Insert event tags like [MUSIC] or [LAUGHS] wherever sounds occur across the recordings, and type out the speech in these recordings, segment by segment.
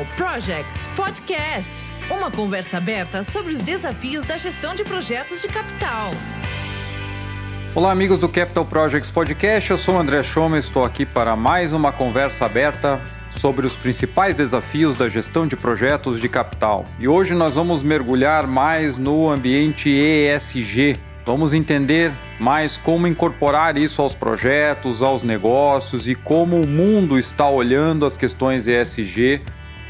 Capital Projects Podcast uma conversa aberta sobre os desafios da gestão de projetos de capital. Olá, amigos do Capital Projects Podcast. Eu sou o André Schoma e estou aqui para mais uma conversa aberta sobre os principais desafios da gestão de projetos de capital. E hoje nós vamos mergulhar mais no ambiente ESG. Vamos entender mais como incorporar isso aos projetos, aos negócios e como o mundo está olhando as questões ESG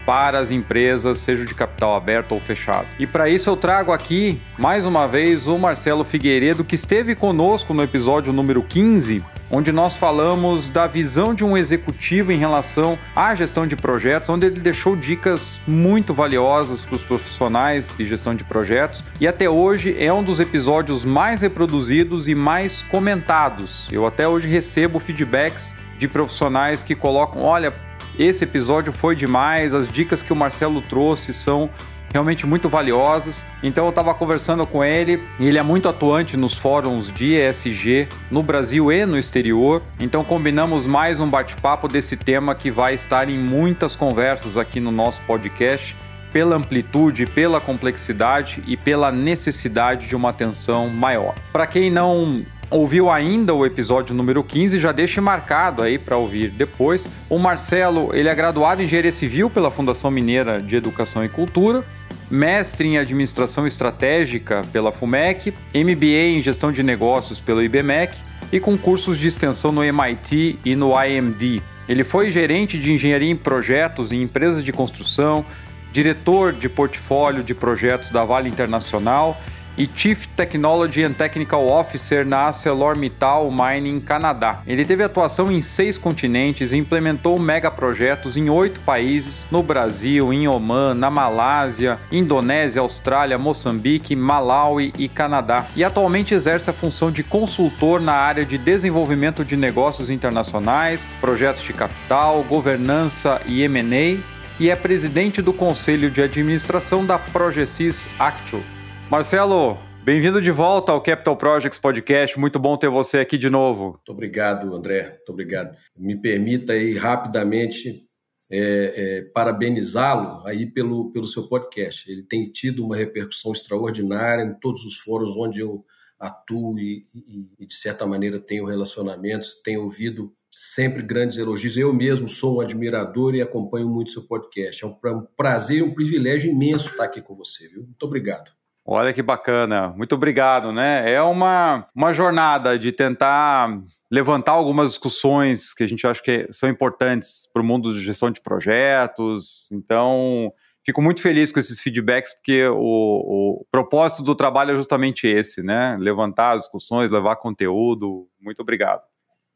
para as empresas, seja de capital aberto ou fechado. E para isso eu trago aqui, mais uma vez, o Marcelo Figueiredo, que esteve conosco no episódio número 15, onde nós falamos da visão de um executivo em relação à gestão de projetos, onde ele deixou dicas muito valiosas para os profissionais de gestão de projetos. E até hoje é um dos episódios mais reproduzidos e mais comentados. Eu até hoje recebo feedbacks de profissionais que colocam: olha, esse episódio foi demais, as dicas que o Marcelo trouxe são realmente muito valiosas. Então eu estava conversando com ele, e ele é muito atuante nos fóruns de ESG no Brasil e no exterior. Então combinamos mais um bate-papo desse tema que vai estar em muitas conversas aqui no nosso podcast, pela amplitude, pela complexidade e pela necessidade de uma atenção maior. Para quem não ouviu ainda o episódio número 15, já deixe marcado aí para ouvir depois. O Marcelo, ele é graduado em Engenharia Civil pela Fundação Mineira de Educação e Cultura, mestre em Administração Estratégica pela FUMEC, MBA em Gestão de Negócios pelo IBMEC e com cursos de extensão no MIT e no IMD. Ele foi gerente de engenharia em projetos em empresas de construção, diretor de portfólio de projetos da Vale Internacional e Chief Technology and Technical Officer na ArcelorMittal Mining Canadá. Ele teve atuação em seis continentes e implementou megaprojetos em oito países, no Brasil, em Oman, na Malásia, Indonésia, Austrália, Moçambique, Malawi e Canadá. E atualmente exerce a função de consultor na área de desenvolvimento de negócios internacionais, projetos de capital, governança e M&A e é presidente do Conselho de Administração da Progesys Actual. Marcelo, bem-vindo de volta ao Capital Projects Podcast. Muito bom ter você aqui de novo. Muito obrigado, André. Muito obrigado. Me permita aí rapidamente é, é, parabenizá-lo aí pelo, pelo seu podcast. Ele tem tido uma repercussão extraordinária em todos os fóruns onde eu atuo e, e, e de certa maneira tenho relacionamentos, tenho ouvido sempre grandes elogios. Eu mesmo sou um admirador e acompanho muito seu podcast. É um prazer e um privilégio imenso estar aqui com você, viu? Muito obrigado. Olha que bacana, muito obrigado, né? É uma, uma jornada de tentar levantar algumas discussões que a gente acha que são importantes para o mundo de gestão de projetos. Então, fico muito feliz com esses feedbacks, porque o, o propósito do trabalho é justamente esse, né? Levantar as discussões, levar conteúdo. Muito obrigado.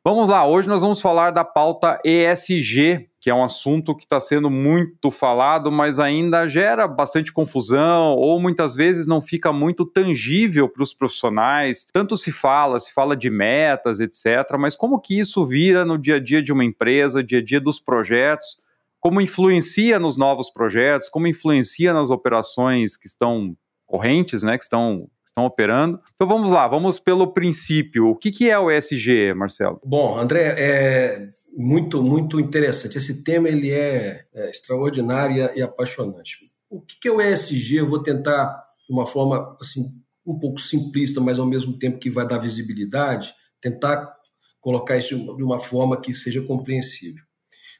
Vamos lá, hoje nós vamos falar da pauta ESG, que é um assunto que está sendo muito falado, mas ainda gera bastante confusão, ou muitas vezes não fica muito tangível para os profissionais. Tanto se fala, se fala de metas, etc., mas como que isso vira no dia a dia de uma empresa, dia a dia dos projetos, como influencia nos novos projetos, como influencia nas operações que estão correntes, né, que estão estão operando. Então vamos lá, vamos pelo princípio. O que, que é o ESG, Marcelo? Bom, André, é muito, muito interessante. Esse tema ele é, é extraordinário e, apaixonante. O que, é o ESG? Eu vou tentar, de uma forma assim, um pouco simplista, mas ao mesmo tempo que vai dar visibilidade, tentar colocar isso de uma forma que seja compreensível.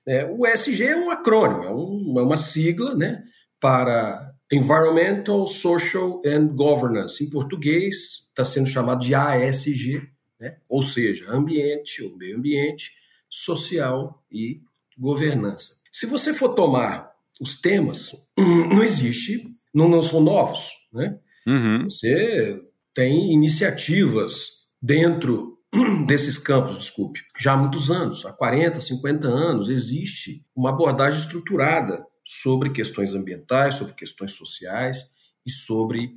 É, o ESG é um acrônimo, é, um, é uma sigla né, para Environmental, Social and Governance. Em português, está sendo chamado de ASG, né? ou seja, ambiente ou meio ambiente, social e governança. Se você for tomar os temas, [CLEARS THROAT] não existe, não, não são novos. Né? Uhum. Você tem iniciativas dentro [CLEARS THROAT] desses campos, desculpe, já há muitos anos, há 40, 50 anos, existe uma abordagem estruturada sobre questões ambientais, sobre questões sociais e sobre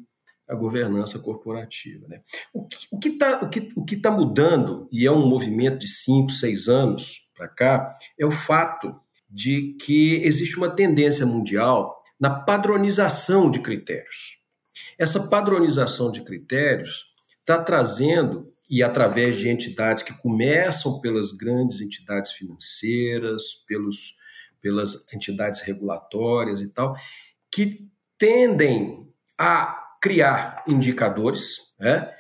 a governança corporativa. Né? O que está o que, tá mudando, e é um movimento de cinco, seis anos para cá, é o fato de que existe uma tendência mundial na padronização de critérios. Essa padronização de critérios está trazendo, e através de entidades que começam pelas grandes entidades financeiras, pelos pelas entidades regulatórias e tal, que tendem a criar indicadores né,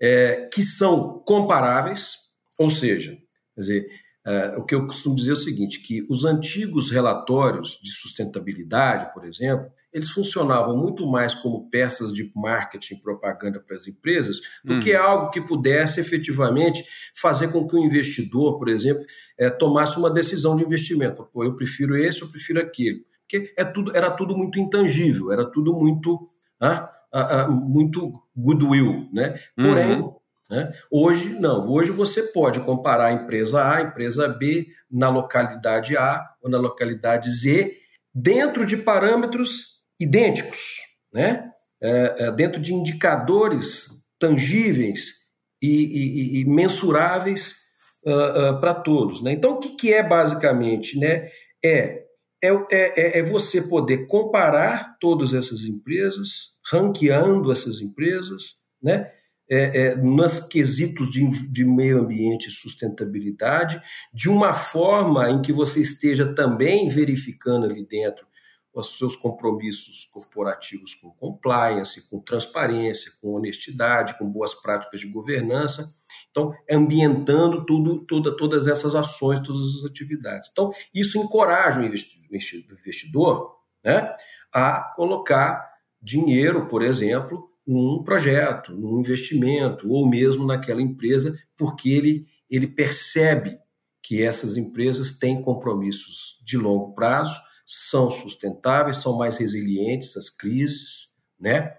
é, que são comparáveis, ou seja, quer dizer, é, o que eu costumo dizer é o seguinte, que os antigos relatórios de sustentabilidade, por exemplo, eles funcionavam muito mais como peças de marketing propaganda para as empresas do que uhum. algo que pudesse efetivamente fazer com que o investidor, por exemplo, é, tomasse uma decisão de investimento. Pô, eu prefiro esse, eu prefiro aquele. Porque é tudo, era tudo muito intangível, era tudo muito, ah, ah, ah, muito goodwill. Né? Porém, uhum. Né? Hoje, não. Hoje você pode comparar a empresa A, a empresa B, na localidade A ou na localidade Z, dentro de parâmetros idênticos, né? É, é, dentro de indicadores tangíveis e, e, e mensuráveis uh, uh, para todos. Né? Então, o que, que, é basicamente? Né? É, é, é, é você poder comparar todas essas empresas, ranqueando essas empresas, né? é, é, nos quesitos de, de meio ambiente e sustentabilidade, de uma forma em que você esteja também verificando ali dentro os seus compromissos corporativos com compliance, com transparência, com honestidade, com boas práticas de governança. Então, ambientando tudo, toda, todas essas ações, todas as atividades. Então, isso encoraja o investidor né, a colocar dinheiro, por exemplo, num projeto, num investimento, ou mesmo naquela empresa, porque ele, ele percebe que essas empresas têm compromissos de longo prazo, são sustentáveis, são mais resilientes às crises, né?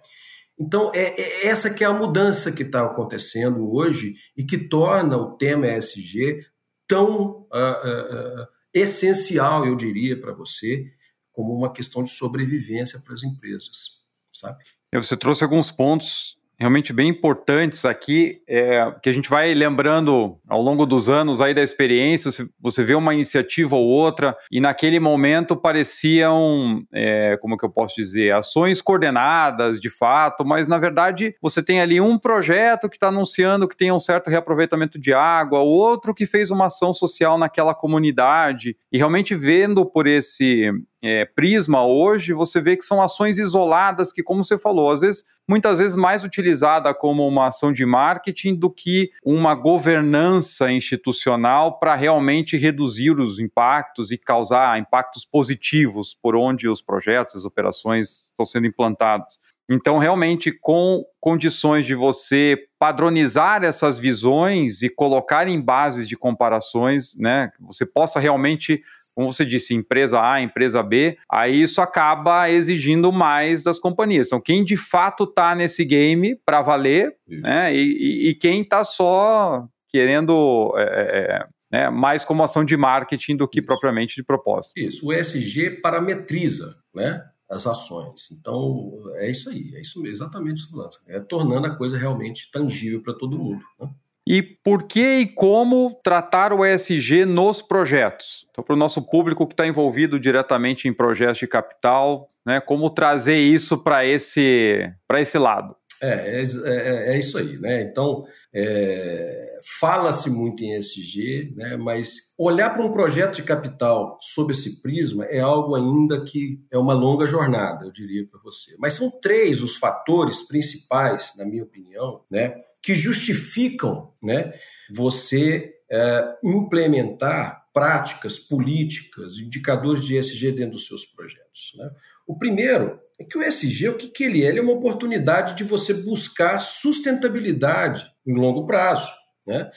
Então, é, é essa que é a mudança que está acontecendo hoje e que torna o tema ESG tão uh, uh, essencial, eu diria, para você, como uma questão de sobrevivência para as empresas, sabe? Você trouxe alguns pontos realmente bem importantes aqui, é, que a gente vai lembrando ao longo dos anos aí da experiência, você vê uma iniciativa ou outra, e naquele momento pareciam, é, como que eu posso dizer, ações coordenadas de fato, mas na verdade você tem ali um projeto que está anunciando que tem um certo reaproveitamento de água, outro que fez uma ação social naquela comunidade, e realmente vendo por esse é, prisma hoje, você vê que são ações isoladas que, como você falou, às vezes, muitas vezes mais utilizada como uma ação de marketing do que uma governança institucional para realmente reduzir os impactos e causar impactos positivos por onde os projetos, as operações estão sendo implantados. Então, realmente, com condições de você padronizar essas visões e colocar em bases de comparações, né, você possa realmente como você disse, empresa A, empresa B, aí isso acaba exigindo mais das companhias. Então, quem de fato está nesse game para valer, isso. né? E, e, e quem está só querendo é, é, é, né, mais como ação de marketing do que isso. propriamente de propósito. Isso, o ESG parametriza, né? As ações. Então, é isso aí, é isso mesmo, exatamente isso. É tornando a coisa realmente tangível para todo mundo. Né? E por que e como tratar o ESG nos projetos? Então, para o nosso público que está envolvido diretamente em projetos de capital, né, como trazer isso para esse, esse lado? É, é, é, é, isso aí, né? Então, é, fala-se muito em ESG, né? mas olhar para um projeto de capital sob esse prisma é algo ainda que é uma longa jornada, eu diria para você. Mas são três os fatores principais, na minha opinião, né? Que justificam né, você é, implementar práticas, políticas, indicadores de ESG dentro dos seus projetos. Né? O primeiro é que o ESG, o que, que ele é? Ele é uma oportunidade de você buscar sustentabilidade em longo prazo. Né?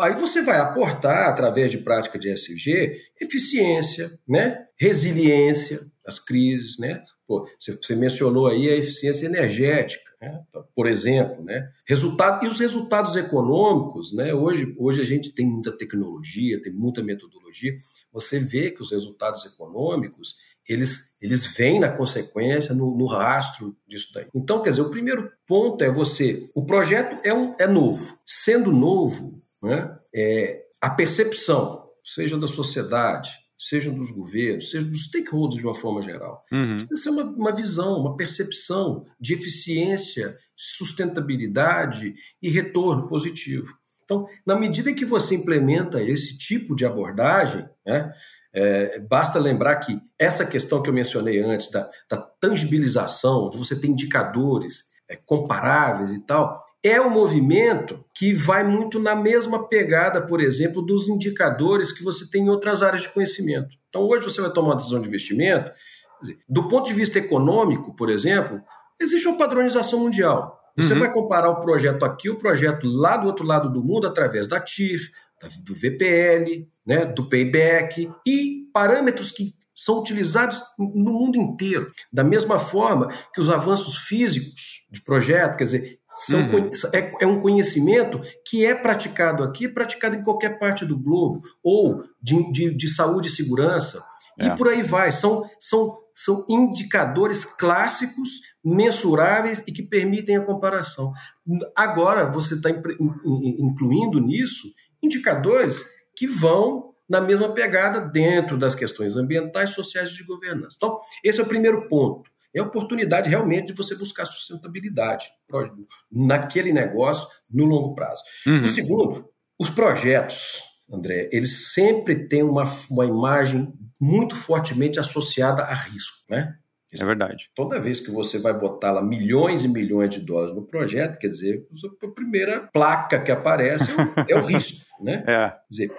Aí você vai aportar, através de prática de ESG, eficiência, né? resiliência às crises. Né? Pô, você mencionou aí a eficiência energética né? por exemplo, né? Resultado, e os resultados econômicos, né? Hoje, hoje a gente tem muita tecnologia, tem muita metodologia. Você vê que os resultados econômicos eles, eles vêm na consequência, no, no, rastro disso daí. Então, quer dizer, o primeiro ponto é você. O projeto é, um, é novo. Sendo novo, né, é, a percepção, seja da sociedade, sejam dos governos, sejam dos stakeholders de uma forma geral. Uhum. Isso é uma, uma visão, uma percepção de eficiência, sustentabilidade e retorno positivo. Então, na medida que você implementa esse tipo de abordagem, né, É, basta lembrar que essa questão que eu mencionei antes, da, da tangibilização, de você ter indicadores é, comparáveis e tal, é um movimento que vai muito na mesma pegada, por exemplo, dos indicadores que você tem em outras áreas de conhecimento. Então, hoje você vai tomar uma decisão de investimento, do ponto de vista econômico, por exemplo, existe uma padronização mundial. Você uhum. vai comparar o projeto aqui, o projeto lá do outro lado do mundo, através da TIR, do VPL, né, do payback e parâmetros que são utilizados no mundo inteiro. Da mesma forma que os avanços físicos de projeto, quer dizer, são, uhum. é, é, um conhecimento que é praticado aqui, praticado em qualquer parte do globo, ou de, de, de saúde e segurança, é. e por aí vai. São, são, são indicadores clássicos, mensuráveis e que permitem a comparação. Agora, você está incluindo nisso indicadores que vão na mesma pegada dentro das questões ambientais, sociais e de governança. Então, esse é o primeiro ponto. É a oportunidade realmente de você buscar sustentabilidade naquele negócio no longo prazo. Uhum. O segundo, os projetos, André, eles sempre têm uma, uma imagem muito fortemente associada a risco, né? É verdade. Toda vez que você vai botar lá milhões e milhões de dólares no projeto, quer dizer, a primeira placa que aparece é o, é o risco, [LAUGHS] né? É. Quer dizer,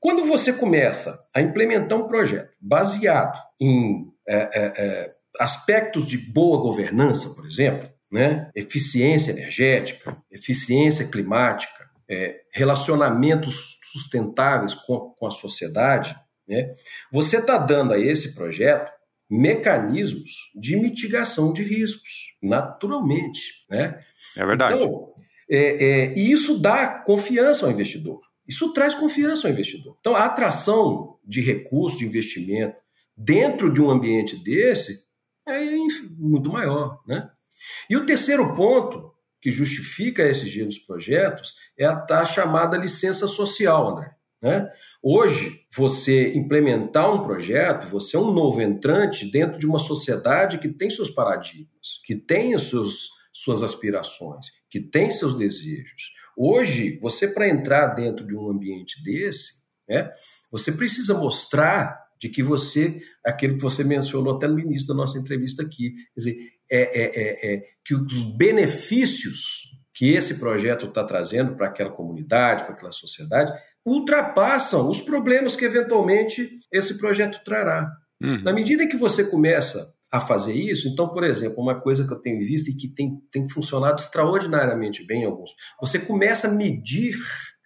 quando você começa a implementar um projeto baseado em é, é, é, aspectos de boa governança, por exemplo, né? eficiência energética, eficiência climática, é, relacionamentos sustentáveis com, com a sociedade, né? você está dando a esse projeto mecanismos de mitigação de riscos, naturalmente. Né? É verdade. Então, é, é, e isso dá confiança ao investidor. Isso traz confiança ao investidor. Então, a atração de recursos, de investimento dentro de um ambiente desse é muito maior. Né? E o terceiro ponto que justifica esse giro dos projetos é a, a chamada licença social, André. Né? Hoje, você implementar um projeto, você é um novo entrante dentro de uma sociedade que tem seus paradigmas, que tem os seus, suas aspirações, que tem seus desejos. Hoje, você para entrar dentro de um ambiente desse, né, você precisa mostrar de que você, aquilo que você mencionou até no início da nossa entrevista aqui, quer dizer, é, é, é, é que os benefícios que esse projeto está trazendo para aquela comunidade, para aquela sociedade, ultrapassam os problemas que eventualmente esse projeto trará. Uhum. Na medida que você começa a fazer isso. Então, por exemplo, uma coisa que eu tenho visto e que tem, tem funcionado extraordinariamente bem em alguns, você começa a medir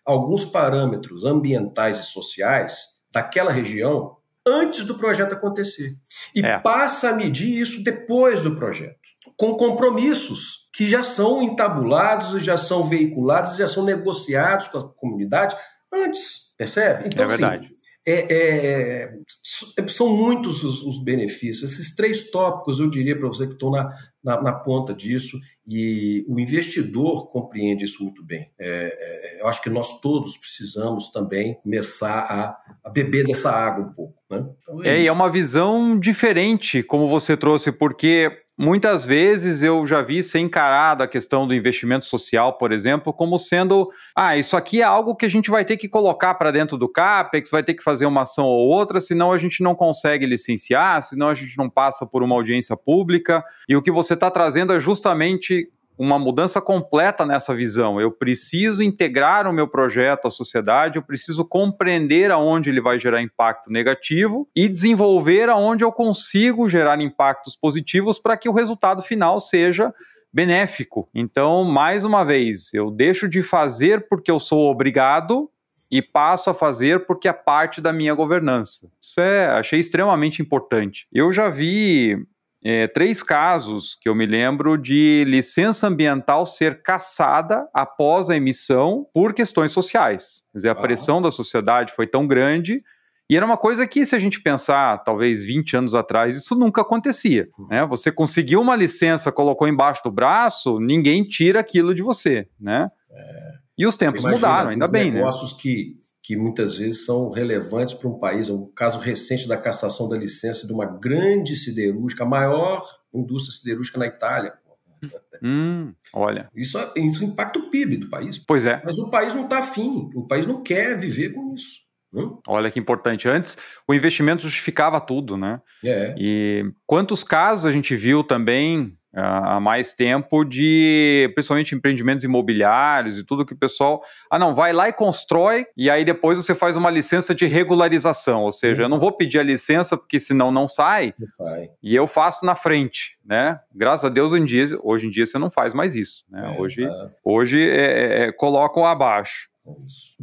alguns parâmetros ambientais e sociais daquela região antes do projeto acontecer. E é. passa a medir isso depois do projeto, com compromissos que já são entabulados, já são veiculados, já são negociados com a comunidade antes, percebe? Então, é assim, verdade. Assim, é, é, é, são muitos os, os, benefícios. Esses três tópicos eu diria para você que estão na, na, na, ponta disso e o investidor compreende isso muito bem. É, é, eu acho que nós todos precisamos também começar a, a beber dessa água um pouco. Né? Então é, é, é uma visão diferente, como você trouxe, porque muitas vezes eu já vi ser encarado a questão do investimento social, por exemplo, como sendo, ah, isso aqui é algo que a gente vai ter que colocar para dentro do CAPEX, vai ter que fazer uma ação ou outra, senão a gente não consegue licenciar, senão a gente não passa por uma audiência pública. E o que você está trazendo é justamente uma mudança completa nessa visão. Eu preciso integrar o meu projeto à sociedade, eu preciso compreender aonde ele vai gerar impacto negativo e desenvolver aonde eu consigo gerar impactos positivos para que o resultado final seja benéfico. Então, mais uma vez, eu deixo de fazer porque eu sou obrigado e passo a fazer porque é parte da minha governança. Isso é, achei extremamente importante. Eu já vi é, três casos que eu me lembro de licença ambiental ser cassada após a emissão por questões sociais. Quer dizer, a pressão da sociedade foi tão grande e era uma coisa que, se a gente pensar, talvez 20 anos atrás, isso nunca acontecia. Né? Você conseguiu uma licença, colocou embaixo do braço, ninguém tira aquilo de você. Né? É. E os tempos mudaram, ainda bem. Né? negócios que que muitas vezes são relevantes para um país. Um caso recente da cassação da licença de uma grande siderúrgica, a maior indústria siderúrgica na Itália. Hum, olha. Isso, isso impacta o PIB do país. Pois é. Mas o país não está afim, o país não quer viver com isso. Hum? Olha que importante. Antes, o investimento justificava tudo, né? É. E quantos casos a gente viu também há mais tempo de, principalmente empreendimentos imobiliários e tudo que o pessoal, ah não, vai lá e constrói e aí depois você faz uma licença de regularização, ou seja, eu não vou pedir a licença porque senão não sai, e eu faço na frente, né? Graças a Deus hoje em dia, hoje em dia você não faz mais isso, né? É, hoje, tá. hoje é, é, é colocam abaixo. Isso.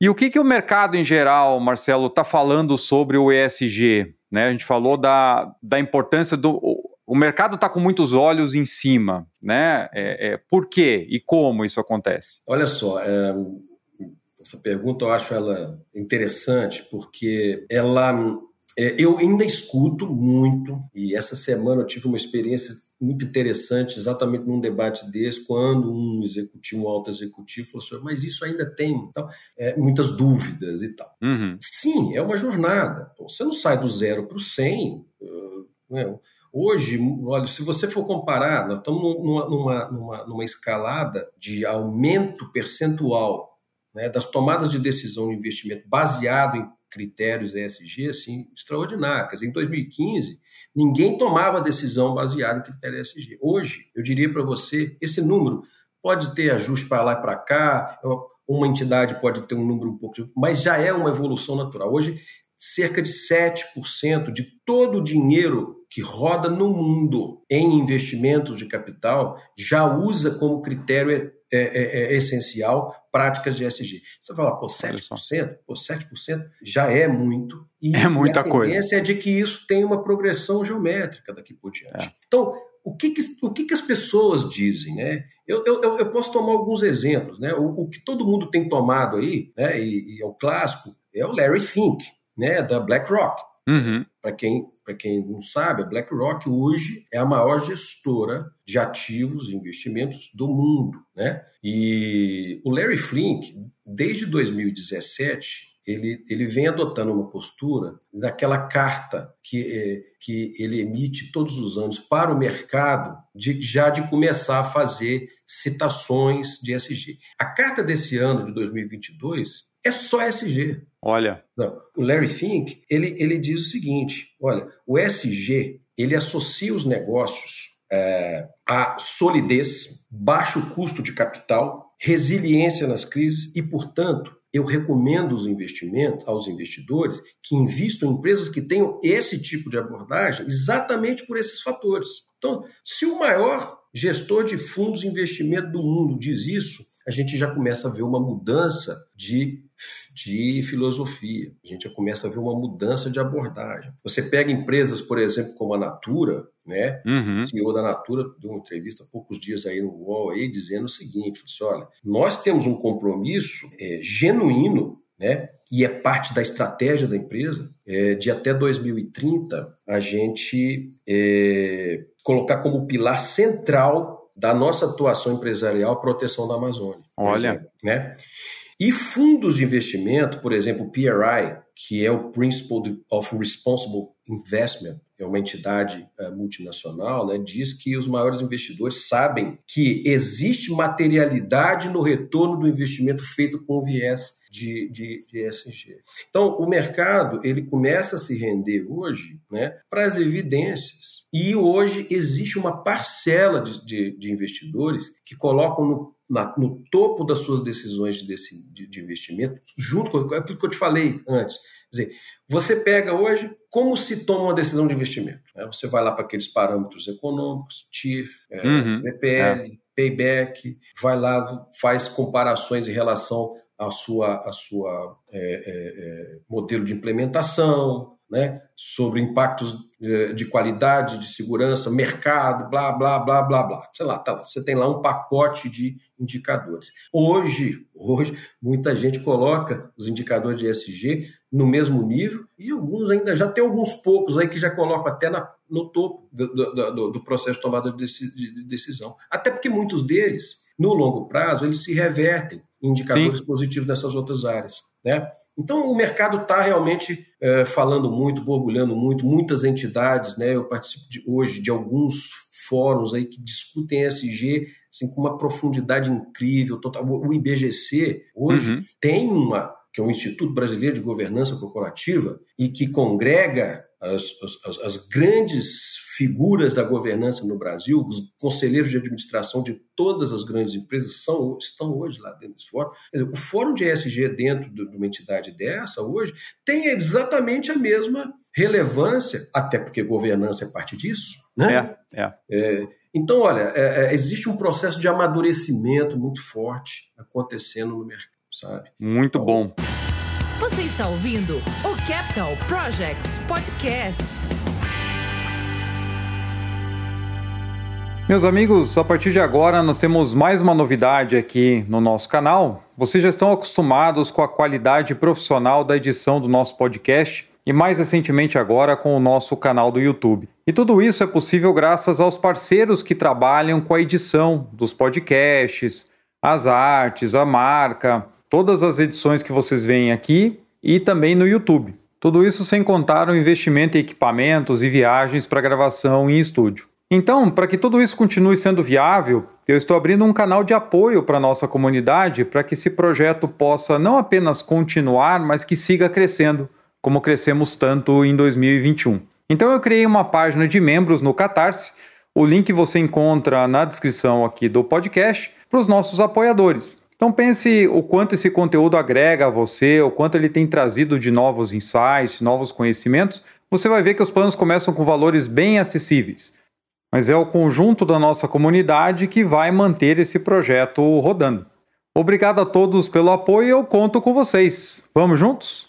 E o que, que o mercado em geral, Marcelo, está falando sobre o ESG? Né? A gente falou da, da importância do o mercado está com muitos olhos em cima, né? É, é, por quê e como isso acontece? Olha só, é, essa pergunta eu acho ela interessante porque ela é, eu ainda escuto muito e essa semana eu tive uma experiência muito interessante exatamente num debate desse quando um executivo, um alto executivo falou assim, mas isso ainda tem então, é, muitas dúvidas e tal. Uhum. Sim, é uma jornada. Você não sai do zero para o 100, uh? Hoje, olha, se você for comparar, nós estamos numa, numa, numa, numa escalada de aumento percentual né, das tomadas de decisão de investimento baseado em critérios ESG, assim, extraordinárias. Em 2015, ninguém tomava decisão baseada em critérios ESG. Hoje, eu diria para você, esse número pode ter ajuste para lá e para cá, uma entidade pode ter um número um pouco, mas já é uma evolução natural. Hoje, cerca de 7% de todo o dinheiro que roda no mundo em investimentos de capital já usa como critério é, é, é, é essencial práticas de ESG. Você fala, pô, 7%? Pô, 7% já é muito. E, é muita coisa. a tendência é de que isso tenha uma progressão geométrica daqui por diante. É. Então, o que, que o que, que, as pessoas dizem, né? Eu, eu, eu posso tomar alguns exemplos, né? O, o, que todo mundo tem tomado aí, né? E, e é o clássico, é o Larry Fink, né? Da BlackRock. Uhum. Para quem quem não sabe, a BlackRock hoje é a maior gestora de ativos e investimentos do mundo. Né? E o Larry Flink, desde 2017, ele, ele vem adotando uma postura daquela carta que, é, que ele emite todos os anos para o mercado, de, já de começar a fazer citações de SG. A carta desse ano, de 2022, é só SG. Olha. Não, o Larry Fink, ele, ele diz o seguinte, olha, o SG, ele associa os negócios é, a solidez, baixo custo de capital, resiliência nas crises e, portanto, eu recomendo os investimentos aos investidores que investam em empresas que tenham esse tipo de abordagem exatamente por esses fatores. Então, se o maior gestor de fundos de investimento do mundo diz isso, a gente já começa a ver uma mudança de, de filosofia, a gente já começa a ver uma mudança de abordagem. Você pega empresas, por exemplo, como a Natura, né? Uhum. O CEO da Natura deu uma entrevista há poucos dias aí no UOL aí, dizendo o seguinte: assim, olha, nós temos um compromisso é, genuíno né? E é parte da estratégia da empresa é, de até 2030 a gente é, colocar como pilar central da nossa atuação empresarial a proteção da Amazônia. Olha. Exemplo, né? E fundos de investimento, por exemplo, o PRI, que é o Principle of Responsible Investment, é uma entidade uh, multinacional, né, diz que os maiores investidores sabem que existe materialidade no retorno do investimento feito com viés de, de, de ESG. Então, o mercado ele começa a se render hoje né, para as evidências. E hoje existe uma parcela de, de, de investidores que colocam no, na, no topo das suas decisões de, de, de investimento, junto com aquilo que eu te falei antes. Quer dizer, você pega hoje como se toma uma decisão de investimento. Né? Você vai lá para aqueles parâmetros econômicos, TIR, é, uhum, BPL, é. payback, vai lá, faz comparações em relação a sua, sua é, é, é, modelo de implementação, né, sobre impactos é, de qualidade, de segurança, mercado, blá, blá, blá, blá, blá. Sei lá, tá você tem lá um pacote de indicadores. Hoje, hoje, muita gente coloca os indicadores de ESG no mesmo nível e alguns ainda já tem alguns poucos aí que já colocam até na, no topo do, do, do processo de tomada de decisão. Até porque muitos deles, no longo prazo, eles se revertem indicadores Sim. positivos nessas outras áreas. Né? Então, o mercado está realmente é, falando muito, borbulhando muito, muitas entidades. Né? Eu participo de, hoje de alguns fóruns aí que discutem ESG assim, com uma profundidade incrível. Total. O IBGC hoje uhum. tem uma que é o Instituto Brasileiro de Governança Corporativa, e que congrega as, as, as, grandes figuras da governança no Brasil, os conselheiros de administração de todas as grandes empresas são, estão hoje lá dentro desse fórum. Dizer, o fórum de ESG dentro de uma entidade dessa hoje tem exatamente a mesma relevância, até porque governança é parte disso. Né? É, é. é então, olha, é, é, existe um processo de amadurecimento muito forte acontecendo no mercado, sabe? Muito então, bom. Você está ouvindo o Capital Projects Podcast. Meus amigos, a partir de agora nós temos mais uma novidade aqui no nosso canal. Vocês já estão acostumados com a qualidade profissional da edição do nosso podcast e mais recentemente agora com o nosso canal do YouTube. E tudo isso é possível graças aos parceiros que trabalham com a edição dos podcasts, as artes, a marca, todas as edições que vocês veem aqui e também no YouTube. Tudo isso sem contar o investimento em equipamentos e viagens para gravação em estúdio. Então, para que tudo isso continue sendo viável, eu estou abrindo um canal de apoio para nossa comunidade para que esse projeto possa não apenas continuar, mas que siga crescendo, como crescemos tanto em 2021. Então eu criei uma página de membros no Catarse. O link você encontra na descrição aqui do podcast para os nossos apoiadores. Então pense o quanto esse conteúdo agrega a você, o quanto ele tem trazido de novos insights, novos conhecimentos. Você vai ver que os planos começam com valores bem acessíveis. Mas é o conjunto da nossa comunidade que vai manter esse projeto rodando. Obrigado a todos pelo apoio e eu conto com vocês. Vamos juntos?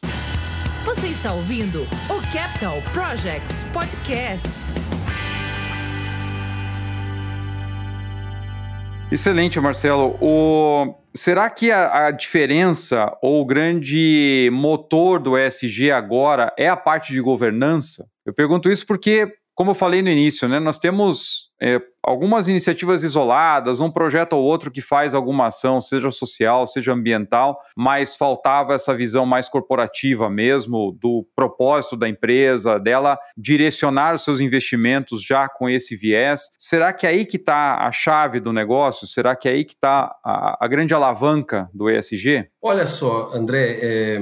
Você está ouvindo o Capital Projects Podcast. Excelente, Marcelo. O... Será que a, a, diferença ou o grande motor do ESG agora é a parte de governança? Eu pergunto isso porque, como eu falei no início, né, nós temos é, algumas iniciativas isoladas, um projeto ou outro que faz alguma ação, seja social, seja ambiental, mas faltava essa visão mais corporativa mesmo, do propósito da empresa, dela direcionar os seus investimentos já com esse viés. Será que é aí que está a chave do negócio? Será que é aí que está a, a, grande alavanca do ESG? Olha só, André, é,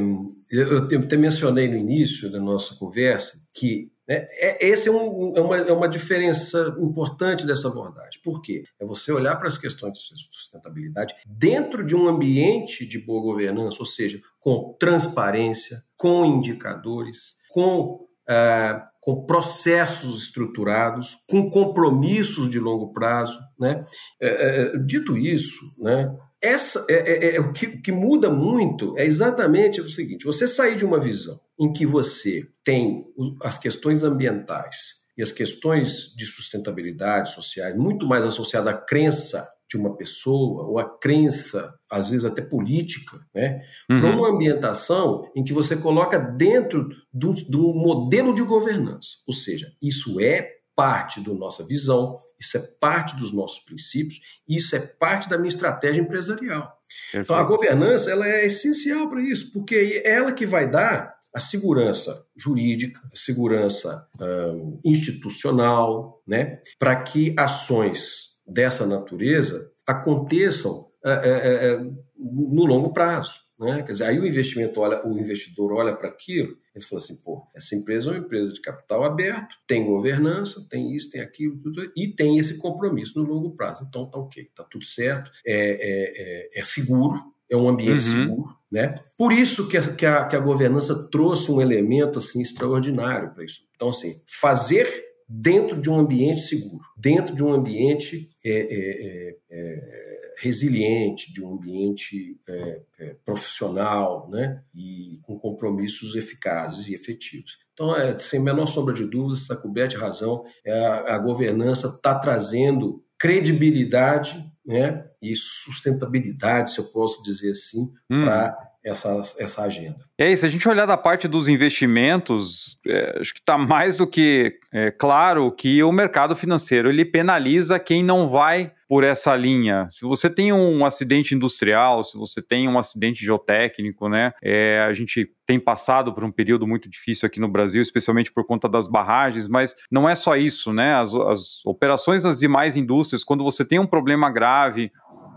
eu, eu até mencionei no início da nossa conversa que É, esse é, um, é, uma, é uma diferença importante dessa abordagem. Por quê? É você olhar para as questões de sustentabilidade dentro de um ambiente de boa governança, ou seja, com transparência, com indicadores, com, ah, com processos estruturados, com compromissos de longo prazo. Né? É, é, dito isso, né, essa é, é, é, é o, que, o que muda muito é exatamente o seguinte: você sair de uma visão em que você tem as questões ambientais e as questões de sustentabilidade sociais muito mais associadas à crença de uma pessoa ou à crença, às vezes até política, né? Uhum. para uma ambientação em que você coloca dentro de um modelo de governança. Ou seja, isso é parte da nossa visão, isso é parte dos nossos princípios, isso é parte da minha estratégia empresarial. Perfeito. Então, a governança ela é essencial para isso, porque é ela que vai dar a segurança jurídica, a segurança um, institucional, né, para que ações dessa natureza aconteçam é, é, é, no longo prazo. Né? Quer dizer, aí o investimento olha, o investidor olha para aquilo, ele fala assim, pô, essa empresa é uma empresa de capital aberto, tem governança, tem isso, tem aquilo, tudo, e tem esse compromisso no longo prazo. Então tá ok, tá tudo certo, é, é, é, é seguro, é um ambiente uhum. seguro, né? Por isso que a, que a, que a governança trouxe um elemento assim extraordinário para isso. Então assim, fazer dentro de um ambiente seguro, dentro de um ambiente é, é, é, resiliente, de um ambiente é, é, profissional, né? E com compromissos eficazes e efetivos. Então, é, sem menor sombra de dúvidas, está coberto de razão. É, a, a governança está trazendo credibilidade, né? E sustentabilidade, se eu posso dizer assim, hum. para essa, essa agenda. É isso, a gente olhar da parte dos investimentos, é, acho que está mais do que é, claro que o mercado financeiro ele penaliza quem não vai por essa linha. Se você tem um acidente industrial, se você tem um acidente geotécnico, né? É, a gente tem passado por um período muito difícil aqui no Brasil, especialmente por conta das barragens, mas não é só isso, né? As, as operações nas demais indústrias, quando você tem um problema grave,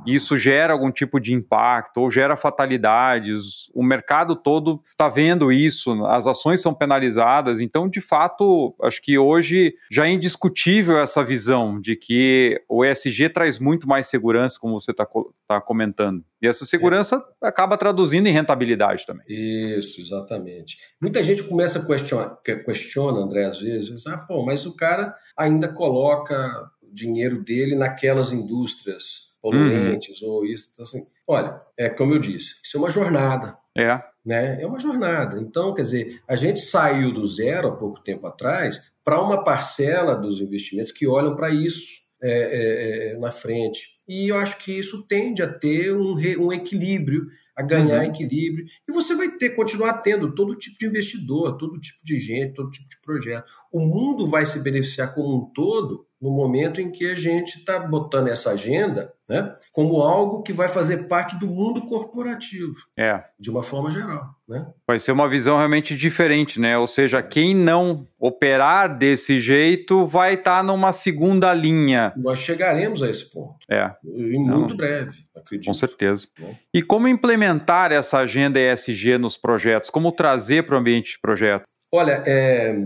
isso gera algum tipo de impacto ou gera fatalidades. O mercado todo está vendo isso, as ações são penalizadas. Então, de fato, acho que hoje já é indiscutível essa visão de que o ESG traz muito mais segurança, como você está tá comentando. E essa segurança é. acaba traduzindo em rentabilidade também. Isso, exatamente. Muita gente começa a questionar, questiona, André, às vezes, ah, pô, mas o cara ainda coloca dinheiro dele naquelas indústrias poluentes uhum. ou isso. Então, assim, olha, é como eu disse, isso é uma jornada. É. Né? É uma jornada. Então, quer dizer, a gente saiu do zero há pouco tempo atrás para uma parcela dos investimentos que olham para isso é, é, é, na frente. E eu acho que isso tende a ter um, um equilíbrio a ganhar uhum. equilíbrio. E você vai ter, continuar tendo todo tipo de investidor, todo tipo de gente, todo tipo de projeto. O mundo vai se beneficiar como um todo no momento em que a gente está botando essa agenda né, como algo que vai fazer parte do mundo corporativo, é. de uma forma geral. Né? Vai ser uma visão realmente diferente, né? Ou seja, quem não operar desse jeito vai estar tá numa segunda linha. Nós chegaremos a esse ponto. É. Em muito não. breve, acredito. Com certeza. Né? E como implementar essa agenda ESG nos projetos? Como trazer para o ambiente de projeto? Olha, é,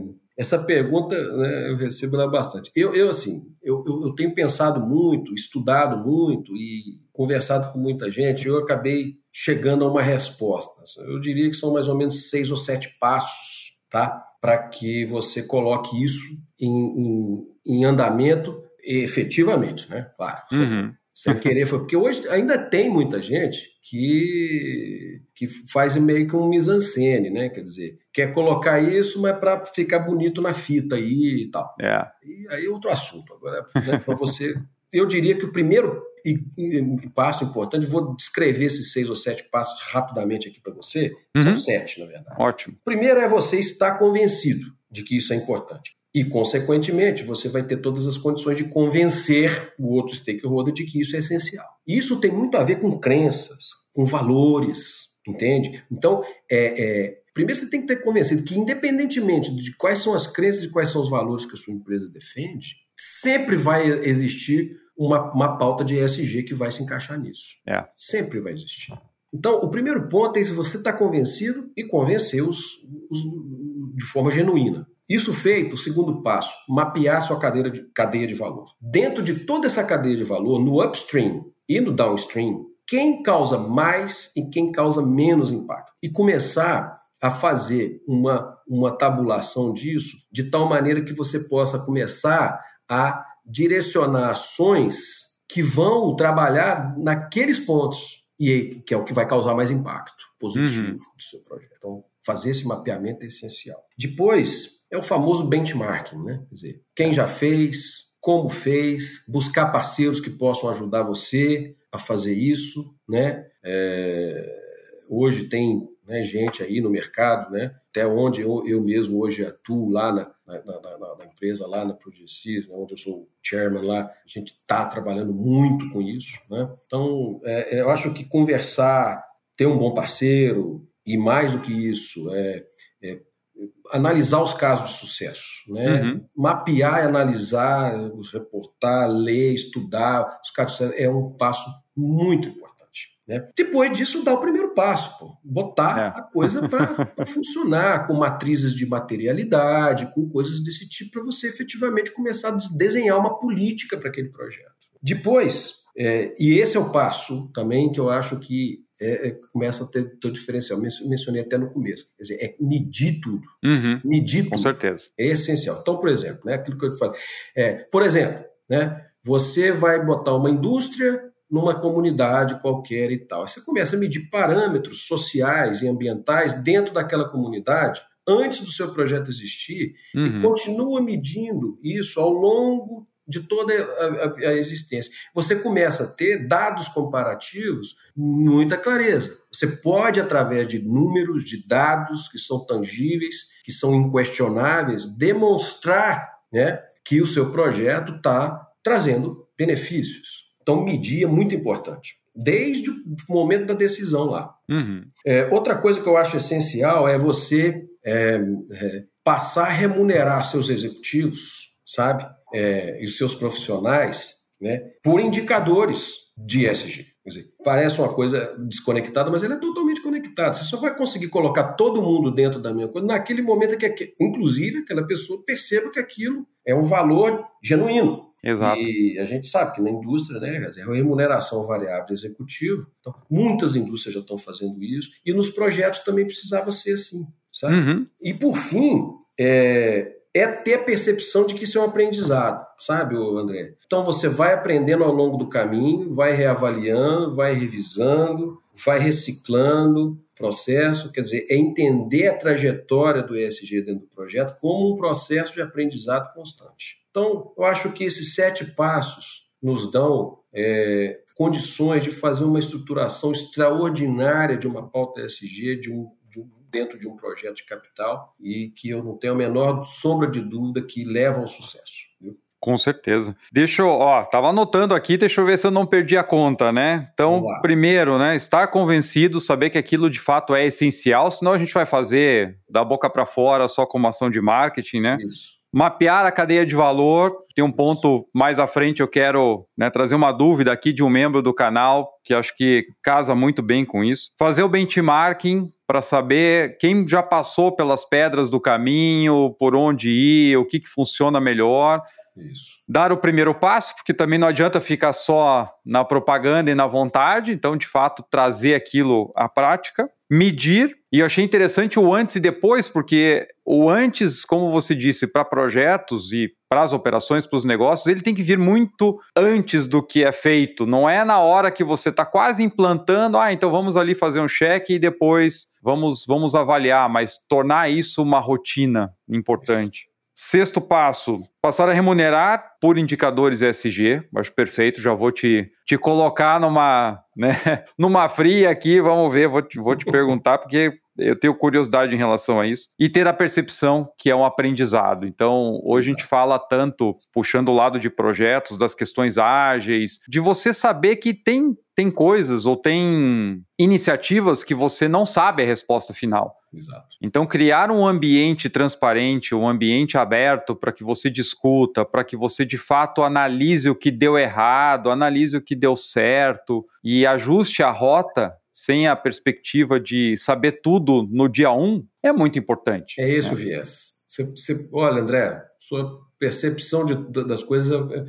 essa pergunta né, eu recebo ela bastante. Eu, eu assim, eu, eu, tenho pensado muito, estudado muito e conversado com muita gente. Eu acabei chegando a uma resposta. Eu diria que são mais ou menos seis ou sete passos, tá? Para que você coloque isso em, em, em andamento efetivamente, né? Claro. Uhum sem [LAUGHS] querer foi porque hoje ainda tem muita gente que que faz meio que um mise-en-scène, né? Quer dizer, quer colocar isso, mas para ficar bonito na fita aí e tal. É. E aí outro assunto agora né, para você. Eu diria que o primeiro passo importante, vou descrever esses seis ou sete passos rapidamente aqui para você. Uhum. São sete, na verdade. Ótimo. Primeiro é você estar convencido de que isso é importante. E, consequentemente, você vai ter todas as condições de convencer o outro stakeholder de que isso é essencial. Isso tem muito a ver com crenças, com valores, entende? Então, é, é, primeiro você tem que ter convencido que, independentemente de quais são as crenças e quais são os valores que a sua empresa defende, sempre vai existir uma, uma pauta de ESG que vai se encaixar nisso. É. Sempre vai existir. Então, o primeiro ponto é se você está convencido e convencer os, os, de forma genuína. Isso feito, o segundo passo, mapear sua cadeia de, cadeia de valor. Dentro de toda essa cadeia de valor, no upstream e no downstream, quem causa mais e quem causa menos impacto. E começar a fazer uma, uma tabulação disso de tal maneira que você possa começar a direcionar ações que vão trabalhar naqueles pontos e que é o que vai causar mais impacto positivo uhum. do seu projeto. Então, fazer esse mapeamento é essencial. Depois, é o famoso benchmarking, né? Quer dizer, quem já fez, como fez, buscar parceiros que possam ajudar você a fazer isso, né? É, hoje tem né, gente aí no mercado, né? Até onde eu, eu mesmo hoje atuo lá na, na, na, na empresa, lá na Progesys, né, onde eu sou chairman lá, a gente está trabalhando muito com isso, né? Então, é, é, eu acho que conversar, ter um bom parceiro e mais do que isso, é, é analisar os casos de sucesso, né? Uhum. Mapear e analisar, reportar, ler, estudar os casos de sucesso é um passo muito importante. Né? Depois disso, dá o primeiro passo, pô. botar é. a coisa para funcionar, com matrizes de materialidade, com coisas desse tipo, para você efetivamente começar a desenhar uma política para aquele projeto. Depois, é, e esse é o passo também que eu acho que é, é, começa a ter todo diferencial. Mencionei até no começo. Quer dizer, é medir tudo. Uhum, medir tudo. Com certeza. É essencial. Então, por exemplo, né, aquilo que eu falei. É, por exemplo, né, você vai botar uma indústria numa comunidade qualquer e tal. Você começa a medir parâmetros sociais e ambientais dentro daquela comunidade antes do seu projeto existir uhum. e continua medindo isso ao longo de toda a, a, a, existência. Você começa a ter dados comparativos, muita clareza. Você pode, através de números, de dados que são tangíveis, que são inquestionáveis, demonstrar né, que o seu projeto está trazendo benefícios. Então, medir é muito importante, desde o momento da decisão lá. Uhum. É, outra coisa que eu acho essencial é você é, é, passar a remunerar seus executivos, sabe? É, e os seus profissionais né, por indicadores de ESG. Dizer, parece uma coisa desconectada, mas ele é totalmente conectado. Você só vai conseguir colocar todo mundo dentro da mesma coisa naquele momento que, inclusive, aquela pessoa perceba que aquilo é um valor genuíno. Exato. E a gente sabe que na indústria, né, é a remuneração variável do executivo, então, muitas indústrias já estão fazendo isso, e nos projetos também precisava ser assim. Sabe? Uhum. E por fim, é, é ter a percepção de que isso é um aprendizado, sabe, André? Então você vai aprendendo ao longo do caminho, vai reavaliando, vai revisando, vai reciclando processo, quer dizer, é entender a trajetória do ESG dentro do projeto como um processo de aprendizado constante. Então, eu acho que esses sete passos nos dão é, condições de fazer uma estruturação extraordinária de uma pauta ESG, de um, dentro de um projeto de capital e que eu não tenho a menor sombra de dúvida que leva ao sucesso. Viu? Com certeza. Deixa eu, ó, tava anotando aqui, deixa eu ver se eu não perdi a conta, né? Então, primeiro, né, estar convencido, saber que aquilo de fato é essencial, senão a gente vai fazer da boca para fora só como ação de marketing, né? Isso mapear a cadeia de valor. Tem um ponto mais à frente, eu quero né, trazer uma dúvida aqui de um membro do canal, que acho que casa muito bem com isso. Fazer o benchmarking para saber quem já passou pelas pedras do caminho, por onde ir, o que, que funciona melhor. Isso. Dar o primeiro passo, porque também não adianta ficar só na propaganda e na vontade, então, de fato, trazer aquilo à prática. Medir, e eu achei interessante o antes e depois, porque o antes, como você disse, para projetos e para as operações, para os negócios, ele tem que vir muito antes do que é feito. Não é na hora que você está quase implantando, ah, então vamos ali fazer um cheque e depois vamos, vamos avaliar, mas tornar isso uma rotina importante. Sexto passo, passar a remunerar por indicadores ESG. Acho perfeito, já vou te, te colocar numa, né, [LAUGHS] numa fria aqui, vamos ver, vou te, vou te [LAUGHS] perguntar, porque eu tenho curiosidade em relação a isso. E ter a percepção que é um aprendizado. Então, hoje a gente fala tanto, puxando o lado de projetos, das questões ágeis, de você saber que tem, tem coisas ou tem iniciativas que você não sabe a resposta final. Exato. Então, criar um ambiente transparente, um ambiente aberto para que você discuta, para que você de fato analise o que deu errado, analise o que deu certo e ajuste a rota sem a perspectiva de saber tudo no dia um, é muito importante. É isso, né? Vies. Você, você, olha, André, sua percepção de, das coisas é,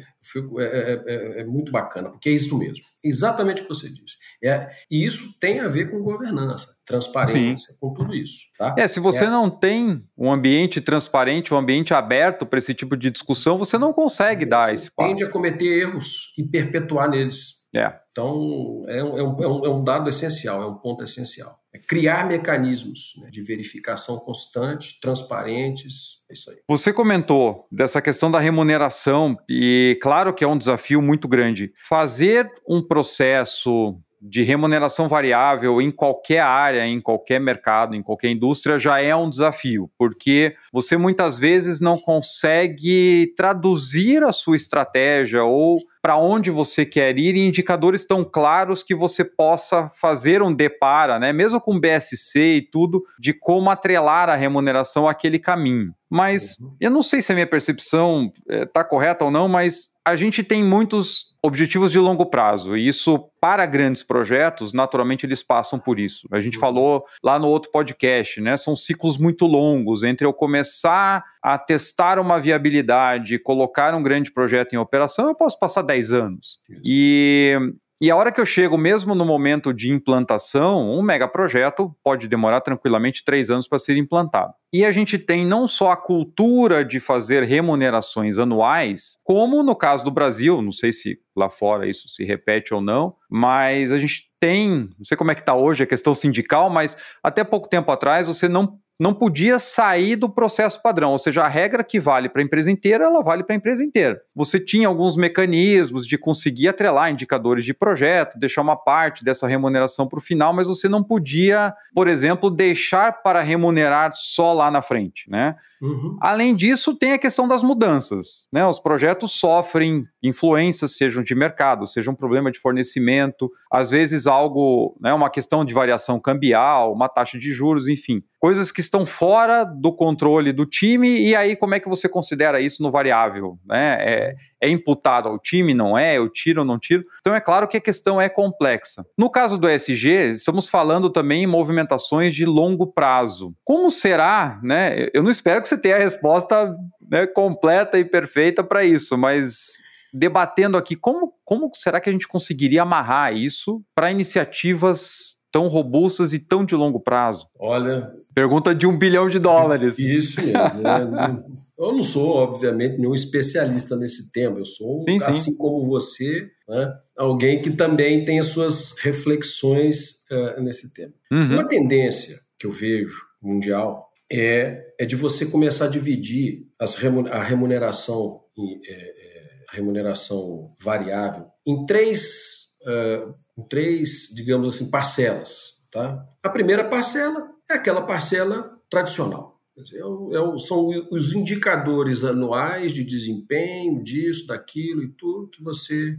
é, é, é, muito bacana, porque é isso mesmo. Exatamente o que você disse. É, e isso tem a ver com governança, transparência, Sim. com tudo isso. Tá? É, se você não tem um ambiente transparente, um ambiente aberto para esse tipo de discussão, você não consegue dar esse passo. Tende a cometer erros e perpetuar neles. É. Então, é um, é, um, é um dado essencial, é um ponto essencial. É criar mecanismos né, de verificação constante, transparentes, é isso aí. Você comentou dessa questão da remuneração, e claro que é um desafio muito grande. Fazer um processo de remuneração variável em qualquer área, em qualquer mercado, em qualquer indústria já é um desafio, porque você muitas vezes não consegue traduzir a sua estratégia ou para onde você quer ir em indicadores tão claros que você possa fazer um depara, né, mesmo com BSC e tudo, de como atrelar a remuneração àquele caminho. Mas uhum. eu não sei se a minha percepção está é, correta ou não, mas a gente tem muitos objetivos de longo prazo, e isso, para grandes projetos, naturalmente eles passam por isso. A gente uhum. falou lá no outro podcast, né? São ciclos muito longos entre eu começar a testar uma viabilidade, colocar um grande projeto em operação, eu posso passar 10 anos. E e a hora que eu chego, mesmo no momento de implantação, um megaprojeto pode demorar tranquilamente três anos para ser implantado. E a gente tem não só a cultura de fazer remunerações anuais, como no caso do Brasil, não sei se lá fora isso se repete ou não, mas a gente tem, não sei como é que está hoje a questão sindical, mas até pouco tempo atrás você não não podia sair do processo padrão, ou seja, a regra que vale para a empresa inteira, ela vale para a empresa inteira. Você tinha alguns mecanismos de conseguir atrelar indicadores de projeto, deixar uma parte dessa remuneração para o final, mas você não podia, por exemplo, deixar para remunerar só lá na frente, né? Uhum. Além disso, tem a questão das mudanças. Né? Os projetos sofrem influências, sejam de mercado, seja um problema de fornecimento, às vezes algo, né, uma questão de variação cambial, uma taxa de juros, enfim coisas que estão fora do controle do time, e aí como é que você considera isso no variável? Né? É, é imputado ao time, não é? Eu tiro ou não tiro? Então é claro que a questão é complexa. No caso do ESG, estamos falando também em movimentações de longo prazo. Como será, né? Eu não espero que você tenha a resposta né, completa e perfeita para isso, mas debatendo aqui, como, como será que a gente conseguiria amarrar isso para iniciativas tão robustas e tão de longo prazo? Olha. Pergunta de um bilhão de dólares. [LAUGHS] Isso mesmo. Né? Eu não sou, obviamente, nenhum especialista nesse tema. Eu sou, sim, assim sim. como você, né? alguém que também tem as suas reflexões uh, nesse tema. Uhum. Uma tendência que eu vejo mundial é, é de você começar a dividir as a remuneração, é, é, remuneração variável em três uh, em três, digamos assim, parcelas. Tá? A primeira parcela é aquela parcela tradicional. É é são os indicadores anuais de desempenho, disso, daquilo e tudo, que você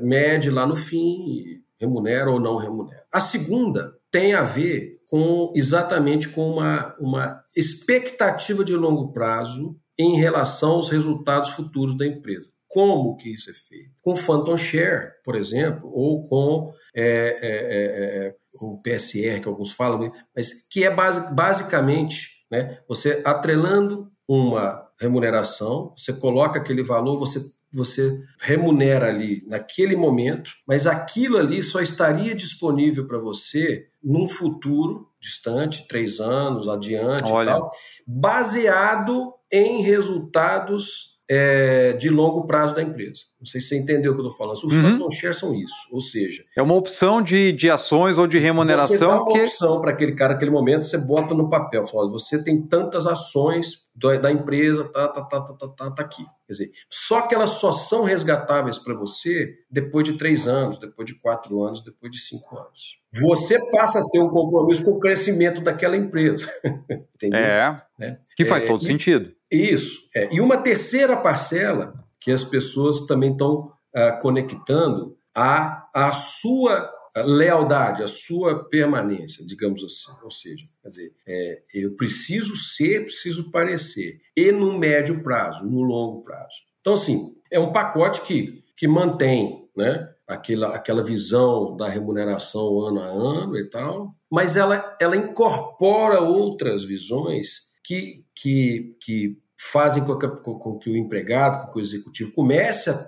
mede lá no fim remunera ou não remunera. A segunda tem a ver com exatamente com uma, uma expectativa de longo prazo em relação aos resultados futuros da empresa. Como que isso é feito? Com Phantom Share, por exemplo, ou com é, é, é, é o PSR, que alguns falam, mas que é basicamente né, você atrelando uma remuneração, você coloca aquele valor, você, você remunera ali naquele momento, mas aquilo ali só estaria disponível para você num futuro distante, três anos, adiante Olha. e tal, baseado em resultados é, de longo prazo da empresa. Não sei se você entendeu o que eu estou falando. Os uhum. phantom shares são isso, ou seja... É uma opção de, de ações ou de remuneração você dá uma que... opção para aquele cara, naquele momento, você bota no papel. Fala, você tem tantas ações da empresa, tá, tá, tá, tá, tá, tá, tá aqui. Quer dizer, só que elas só são resgatáveis para você depois de três anos, depois de quatro anos, depois de cinco anos. Você passa a ter um compromisso com o crescimento daquela empresa. [LAUGHS] Entendeu? É, né? que faz é, todo e, sentido. Isso. É. E uma terceira parcela que as pessoas também estão uh, conectando a, a sua lealdade, a sua permanência, digamos assim. Ou seja, quer dizer, é, eu preciso ser, preciso parecer. E no médio prazo, no longo prazo. Então, assim, é um pacote que, que mantém né, aquela, aquela visão da remuneração ano a ano e tal, mas ela, ela incorpora outras visões que, que, que fazem com que, com que, o empregado, com que o executivo comece a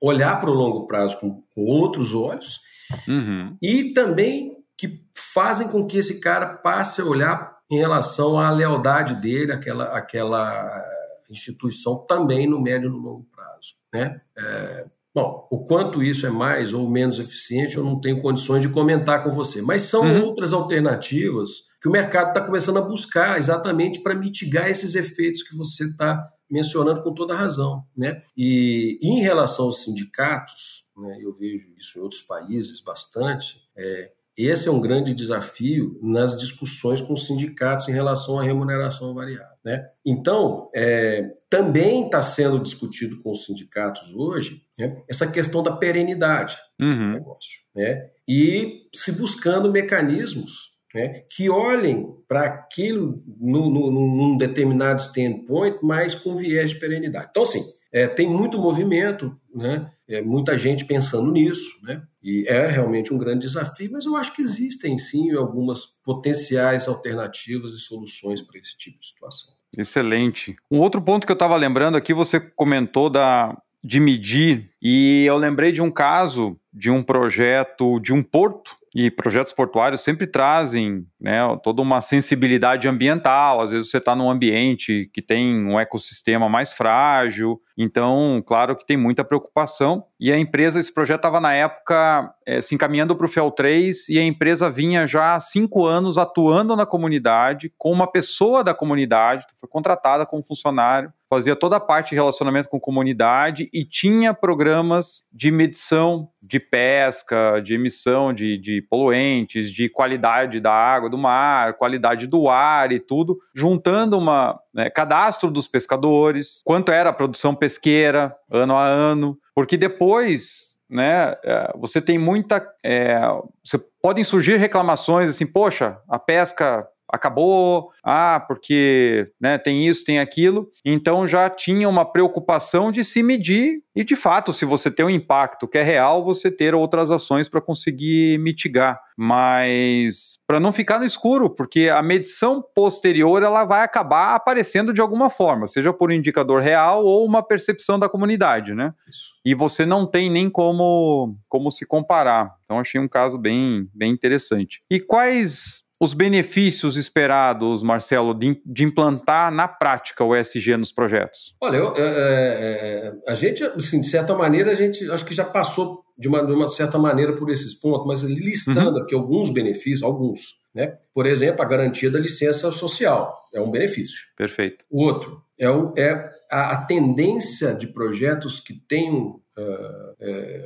olhar para o longo prazo com, com outros olhos uhum. e também que fazem com que esse cara passe a olhar em relação à lealdade dele àquela, àquela instituição também no médio e no longo prazo. Né? É, bom, o quanto isso é mais ou menos eficiente eu não tenho condições de comentar com você, mas são uhum. outras alternativas que o mercado está começando a buscar exatamente para mitigar esses efeitos que você está mencionando com toda razão. Né? E em relação aos sindicatos, né, eu vejo isso em outros países bastante, é, esse é um grande desafio nas discussões com os sindicatos em relação à remuneração variável. Né? Então, é, também está sendo discutido com os sindicatos hoje né, essa questão da perenidade uhum. do negócio. Né? E se buscando mecanismos né, que olhem para aquilo num determinado standpoint, mas com viés de perenidade. Então, assim, é, tem muito movimento, né, é, muita gente pensando nisso, né, e é realmente um grande desafio, mas eu acho que existem sim algumas potenciais alternativas e soluções para esse tipo de situação. Excelente. Um outro ponto que eu estava lembrando aqui, você comentou da, de medir, e eu lembrei de um caso de um projeto de um porto e projetos portuários sempre trazem né, toda uma sensibilidade ambiental. Às vezes você está num ambiente que tem um ecossistema mais frágil, então, claro que tem muita preocupação. E a empresa, esse projeto estava na época é, se encaminhando para o FEL 3 e a empresa vinha já há cinco anos atuando na comunidade com uma pessoa da comunidade, foi contratada como funcionário fazia toda a parte de relacionamento com comunidade e tinha programas de medição de pesca, de emissão de, de poluentes, de qualidade da água do mar, qualidade do ar e tudo, juntando uma né, cadastro dos pescadores, quanto era a produção pesqueira ano a ano, porque depois né? É, você tem muita. É, você podem surgir reclamações assim, poxa, a pesca acabou, ah, porque né, tem isso, tem aquilo. Então já tinha uma preocupação de se medir e, de fato, se você tem um impacto que é real, você ter outras ações para conseguir mitigar. Mas para não ficar no escuro, porque a medição posterior ela vai acabar aparecendo de alguma forma, seja por um indicador real ou uma percepção da comunidade, né? Isso. E você não tem nem como, como se comparar. Então achei um caso bem, bem interessante. E quais os benefícios esperados, Marcelo, de, de, implantar na prática o ESG nos projetos? Olha, eu, é, é, a gente, assim, de certa maneira, a gente acho que já passou de uma, de uma certa maneira por esses pontos, mas listando uhum. aqui alguns benefícios, alguns. Né? Por exemplo, a garantia da licença social é um benefício. Perfeito. O outro é, o, é a, a, tendência de projetos que tenham uh, é,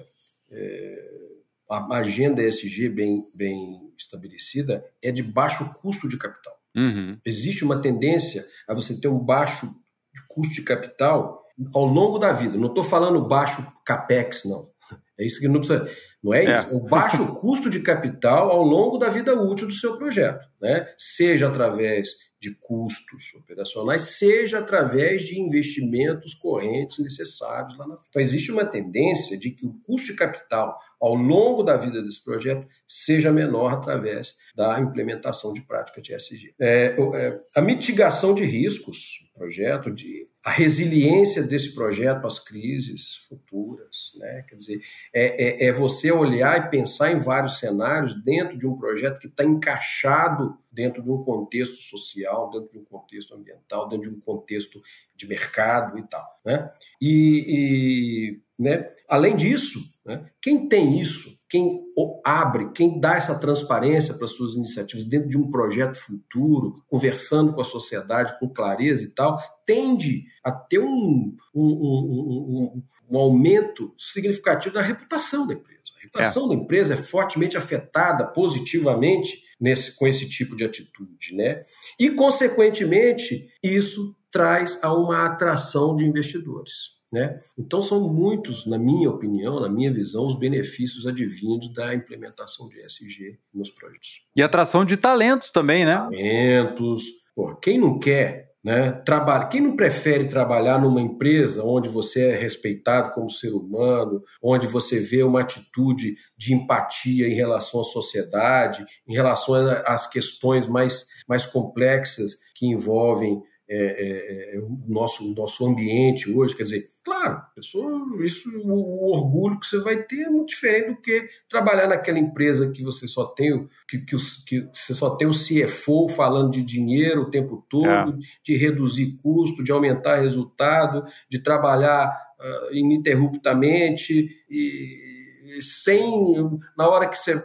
é, a agenda ESG bem, bem estabelecida é de baixo custo de capital. Uhum. Existe uma tendência a você ter um baixo custo de capital ao longo da vida. Não estou falando baixo capex, não. É isso que não precisa. Não é, é. isso? O baixo [LAUGHS] custo de capital ao longo da vida útil do seu projeto, né? Seja através de custos operacionais, seja através de investimentos correntes necessários lá na frente. Então, existe uma tendência de que o custo de capital ao longo da vida desse projeto seja menor através da implementação de práticas de ESG. É, é, a mitigação de riscos projeto, de a resiliência desse projeto às crises futuras, né? Quer dizer, é, é, é você olhar e pensar em vários cenários dentro de um projeto que está encaixado dentro de um contexto social, dentro de um contexto ambiental, dentro de um contexto de mercado e tal, né? E, e né? além disso, né? quem tem isso quem abre, quem dá essa transparência para suas iniciativas dentro de um projeto futuro, conversando com a sociedade com clareza e tal, tende a ter um, um, um, um aumento significativo da reputação da empresa. A reputação é. da empresa é fortemente afetada positivamente nesse, com esse tipo de atitude. Né? E, consequentemente, isso traz a uma atração de investidores. Né? Então, são muitos, na minha opinião, na minha visão, os benefícios advindos da implementação de ESG nos projetos. E atração de talentos também, né? Talentos. Pô, quem não quer né, trabalha, quem não prefere trabalhar numa empresa onde você é respeitado como ser humano, onde você vê uma atitude de empatia em relação à sociedade, em relação às questões mais, mais complexas que envolvem é, é, é, o nosso, nosso ambiente hoje, quer dizer, claro, pessoa, isso, o, o, orgulho que você vai ter é muito diferente do que trabalhar naquela empresa que você só tem, que, que, que você só tem o CFO falando de dinheiro o tempo todo, é. de reduzir custo, de aumentar resultado, de trabalhar uh, ininterruptamente e, e sem, na hora que você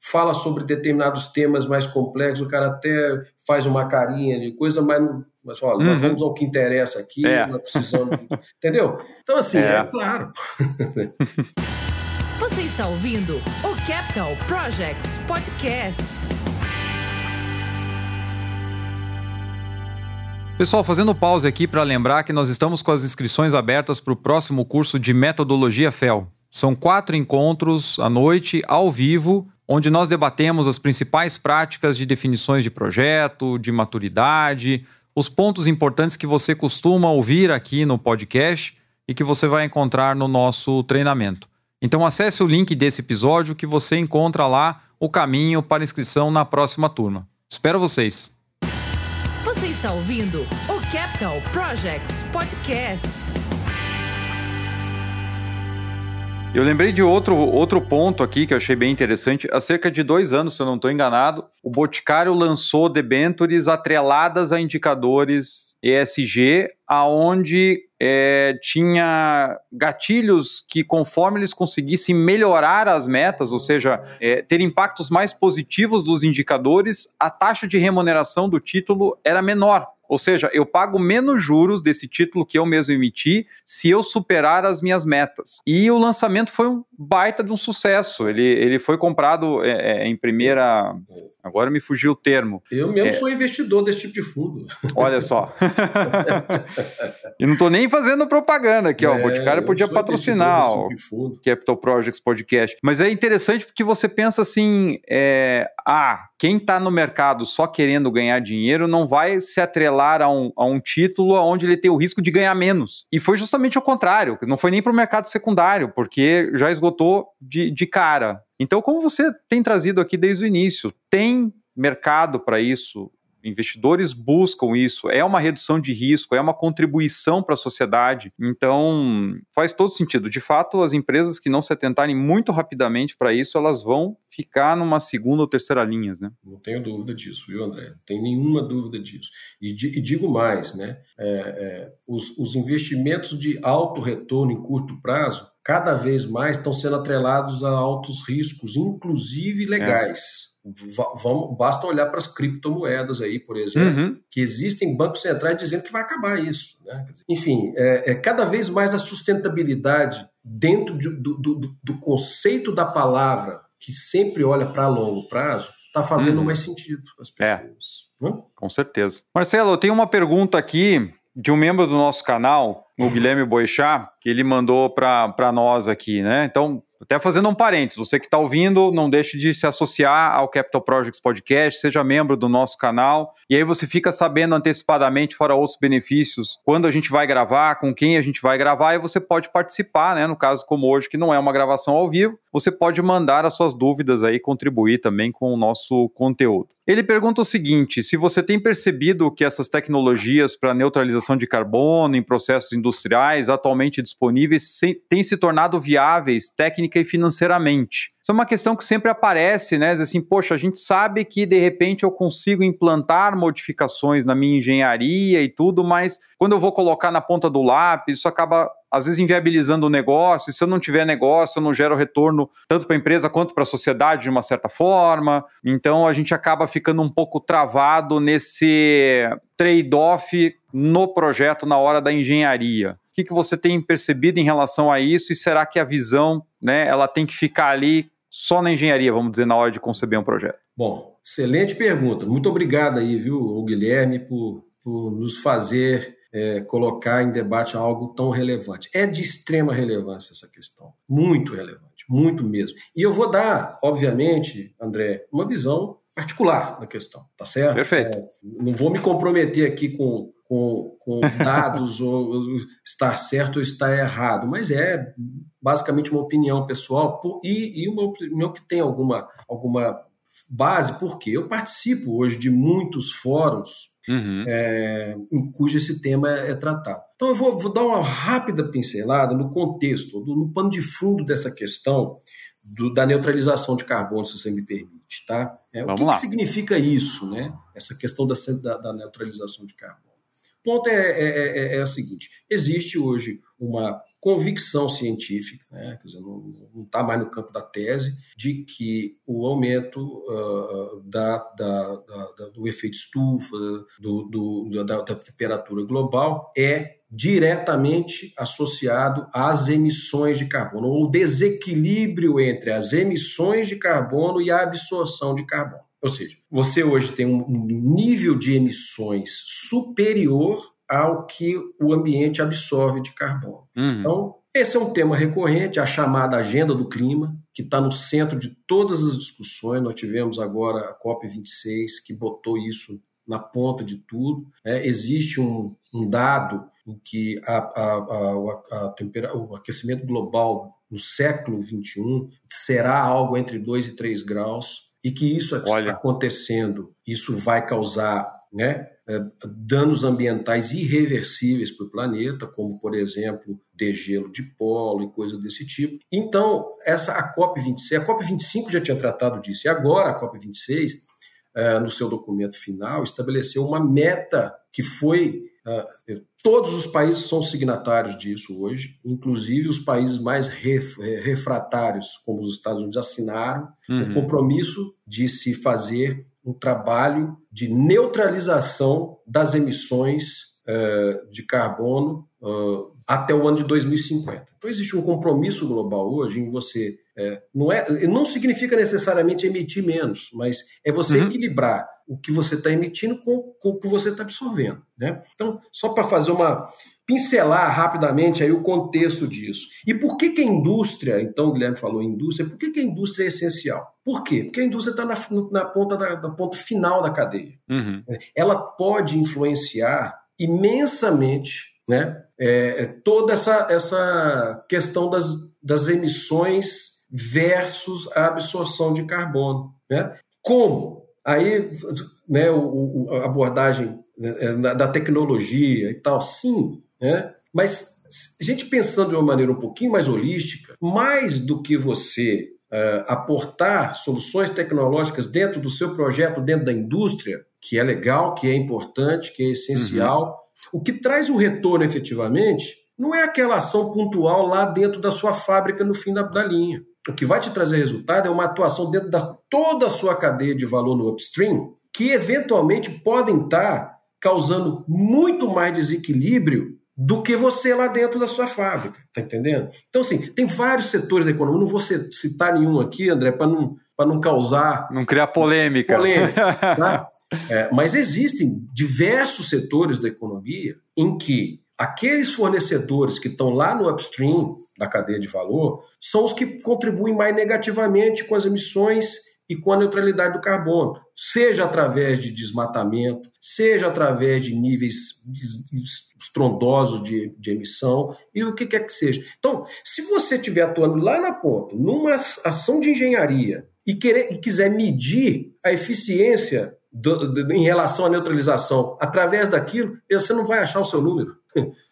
fala sobre determinados temas mais complexos, o cara até faz uma carinha de coisa, mas, não, mas olha, uhum. nós vamos ao que interessa aqui, é. nós precisamos. De, [LAUGHS] entendeu? Então, assim, é, é claro. [LAUGHS] Você está ouvindo o Capital Projects Podcast. Pessoal, fazendo pause aqui para lembrar que nós estamos com as inscrições abertas para o próximo curso de Metodologia FEL. São quatro encontros à noite, ao vivo, onde nós debatemos as principais práticas de definições de projeto, de maturidade, os pontos importantes que você costuma ouvir aqui no podcast e que você vai encontrar no nosso treinamento. Então acesse o link desse episódio que você encontra lá o caminho para inscrição na próxima turma. Espero vocês. Você está ouvindo o Capital Projects Podcast. Eu lembrei de outro, outro ponto aqui que eu achei bem interessante. Há cerca de dois anos, se eu não estou enganado, o Boticário lançou debentures atreladas a indicadores ESG, aonde é, tinha gatilhos que, conforme eles conseguissem melhorar as metas, ou seja, é, ter impactos mais positivos dos indicadores, a taxa de remuneração do título era menor. Ou seja, eu pago menos juros desse título que eu mesmo emiti se eu superar as minhas metas. E o lançamento foi um baita de um sucesso. Ele, ele foi comprado é, é em primeira. Agora me fugiu o termo. Eu mesmo é, sou investidor desse tipo de fundo. Olha só. e não estou nem fazendo propaganda aqui, ó. o é, Boticário podia patrocinar tipo o Capital Projects Podcast. Mas é interessante porque você pensa assim: é, ah, quem está no mercado só querendo ganhar dinheiro não vai se atrelar a um, a um título onde ele tem o risco de ganhar menos. E foi justamente o contrário. Não foi nem para o mercado secundário, porque já esgotou de, de cara. Então, como você tem trazido aqui desde o início, tem mercado para isso, investidores buscam isso, é uma redução de risco, é uma contribuição para a sociedade. Então, faz todo sentido. De fato, as empresas que não se atentarem muito rapidamente para isso, elas vão ficar numa segunda ou terceira linha, né? Não tenho dúvida disso, viu, André? Não tenho nenhuma dúvida disso. E, e digo mais, né? É, é, os, os investimentos de alto retorno em curto prazo, cada vez mais estão sendo atrelados a altos riscos, inclusive legais. É vamos, basta olhar para as criptomoedas aí, por exemplo, uhum. que existem bancos centrais dizendo que vai acabar isso. Né? Enfim, é, é, cada vez mais a sustentabilidade dentro de, do, do, do, conceito da palavra, que sempre olha para longo prazo, está fazendo uhum. mais sentido para as pessoas. É. Né? Com certeza. Marcelo, eu tenho uma pergunta aqui de um membro do nosso canal, o Guilherme Boixá, que ele mandou para nós aqui, né? Então, até fazendo um parênteses, você que está ouvindo, não deixe de se associar ao Capital Projects Podcast, seja membro do nosso canal, e aí você fica sabendo antecipadamente, fora outros benefícios, quando a gente vai gravar, com quem a gente vai gravar, e você pode participar, né? No caso como hoje, que não é uma gravação ao vivo, você pode mandar as suas dúvidas aí, contribuir também com o nosso conteúdo. Ele pergunta o seguinte: se você tem percebido que essas tecnologias para neutralização de carbono em processos industriais atualmente disponíveis têm se tornado viáveis técnica e financeiramente. Isso é uma questão que sempre aparece, né? Assim, poxa, a gente sabe que de repente eu consigo implantar modificações na minha engenharia e tudo, mas quando eu vou colocar na ponta do lápis, isso acaba às vezes inviabilizando o negócio. E se eu não tiver negócio, eu não gero retorno tanto para a empresa quanto para a sociedade de uma certa forma. Então a gente acaba ficando um pouco travado nesse trade-off no projeto na hora da engenharia. O que, que você tem percebido em relação a isso e será que a visão, né, ela tem que ficar ali só na engenharia, vamos dizer, na hora de conceber um projeto? Bom, excelente pergunta. Muito obrigado aí, viu, Guilherme, por, por nos fazer é, colocar em debate algo tão relevante. É de extrema relevância essa questão, muito relevante, muito mesmo. E eu vou dar, obviamente, André, uma visão particular da questão, tá certo? Perfeito. É, não vou me comprometer aqui com com, com dados [LAUGHS] ou estar certo ou estar errado, mas é basicamente uma opinião pessoal e, e uma opinião que tem alguma, alguma base, porque eu participo hoje de muitos fóruns uhum. é, em cujo esse tema é, é tratado. Então eu vou, vou, dar uma rápida pincelada no contexto, do, no pano de fundo dessa questão do, da neutralização de carbono, se você me permite. Tá? É, o que, que, significa isso, né? essa questão da, da, da neutralização de carbono? Ponto é, é, é, é, o seguinte: existe hoje uma convicção científica, né, dizer, não está mais no campo da tese, de que o aumento uh, da, da, da, do efeito estufa, do, do, da temperatura global, é diretamente associado às emissões de carbono, ou o desequilíbrio entre as emissões de carbono e a absorção de carbono. Ou seja, você hoje tem um nível de emissões superior ao que o ambiente absorve de carbono. Uhum. Então, esse é um tema recorrente, a chamada agenda do clima, que está no centro de todas as discussões. Nós tivemos agora a COP26, que botou isso na ponta de tudo. É, existe um, um, dado em que a, a, a, a o aquecimento global no século XXI será algo entre 2 e 3 graus e que isso Olha. acontecendo, isso vai causar né, é, danos ambientais irreversíveis para o planeta, como, por exemplo, degelo de polo e coisa desse tipo. Então, essa a COP26, a COP25 já tinha tratado disso, e agora a COP26, é, no seu documento final, estabeleceu uma meta que foi todos os países são signatários disso hoje, inclusive os países mais ref, refratários, como os Estados Unidos, assinaram uhum. o compromisso de se fazer um trabalho de neutralização das emissões uh, de carbono uh, até o ano de 2050. Então existe um compromisso global hoje em você é, não é não significa necessariamente emitir menos, mas é você uhum. equilibrar o que você está emitindo com, com, o que você está absorvendo, né? Então só para fazer uma pincelar rapidamente aí o contexto disso. E por que, que a indústria, então o Guilherme falou indústria, por que, que a indústria é essencial? Por quê? Porque a indústria está na, na, ponta da, na ponta final da cadeia. Uhum. Ela pode influenciar imensamente né, é, é, toda essa, essa questão das, das emissões versus a absorção de carbono. Né? Como? Aí, né, o, a abordagem né, da tecnologia e tal, sim, né? mas a gente pensando de uma maneira um pouquinho mais holística, mais do que você uh, aportar soluções tecnológicas dentro do seu projeto, dentro da indústria, que é legal, que é importante, que é essencial, uhum. o que traz o retorno efetivamente não é aquela ação pontual lá dentro da sua fábrica no fim da, da linha. O que vai te trazer resultado é uma atuação dentro da toda a sua cadeia de valor no upstream, que eventualmente podem estar causando muito mais desequilíbrio do que você lá dentro da sua fábrica, tá entendendo? Então, assim, tem vários setores da economia, não vou citar nenhum aqui, André, para não, não causar... Não criar polêmica. Polêmica, tá? [LAUGHS] É, mas existem diversos setores da economia em que aqueles fornecedores que estão lá no upstream da cadeia de valor são os que contribuem mais negativamente com as emissões e com a neutralidade do carbono, seja através de desmatamento, seja através de níveis estrondosos de, de emissão e o que quer que seja. Então, se você estiver atuando lá na ponta, numa ação de engenharia e, querer, e quiser medir a eficiência do, do, em relação à neutralização através daquilo, você não vai achar o seu número.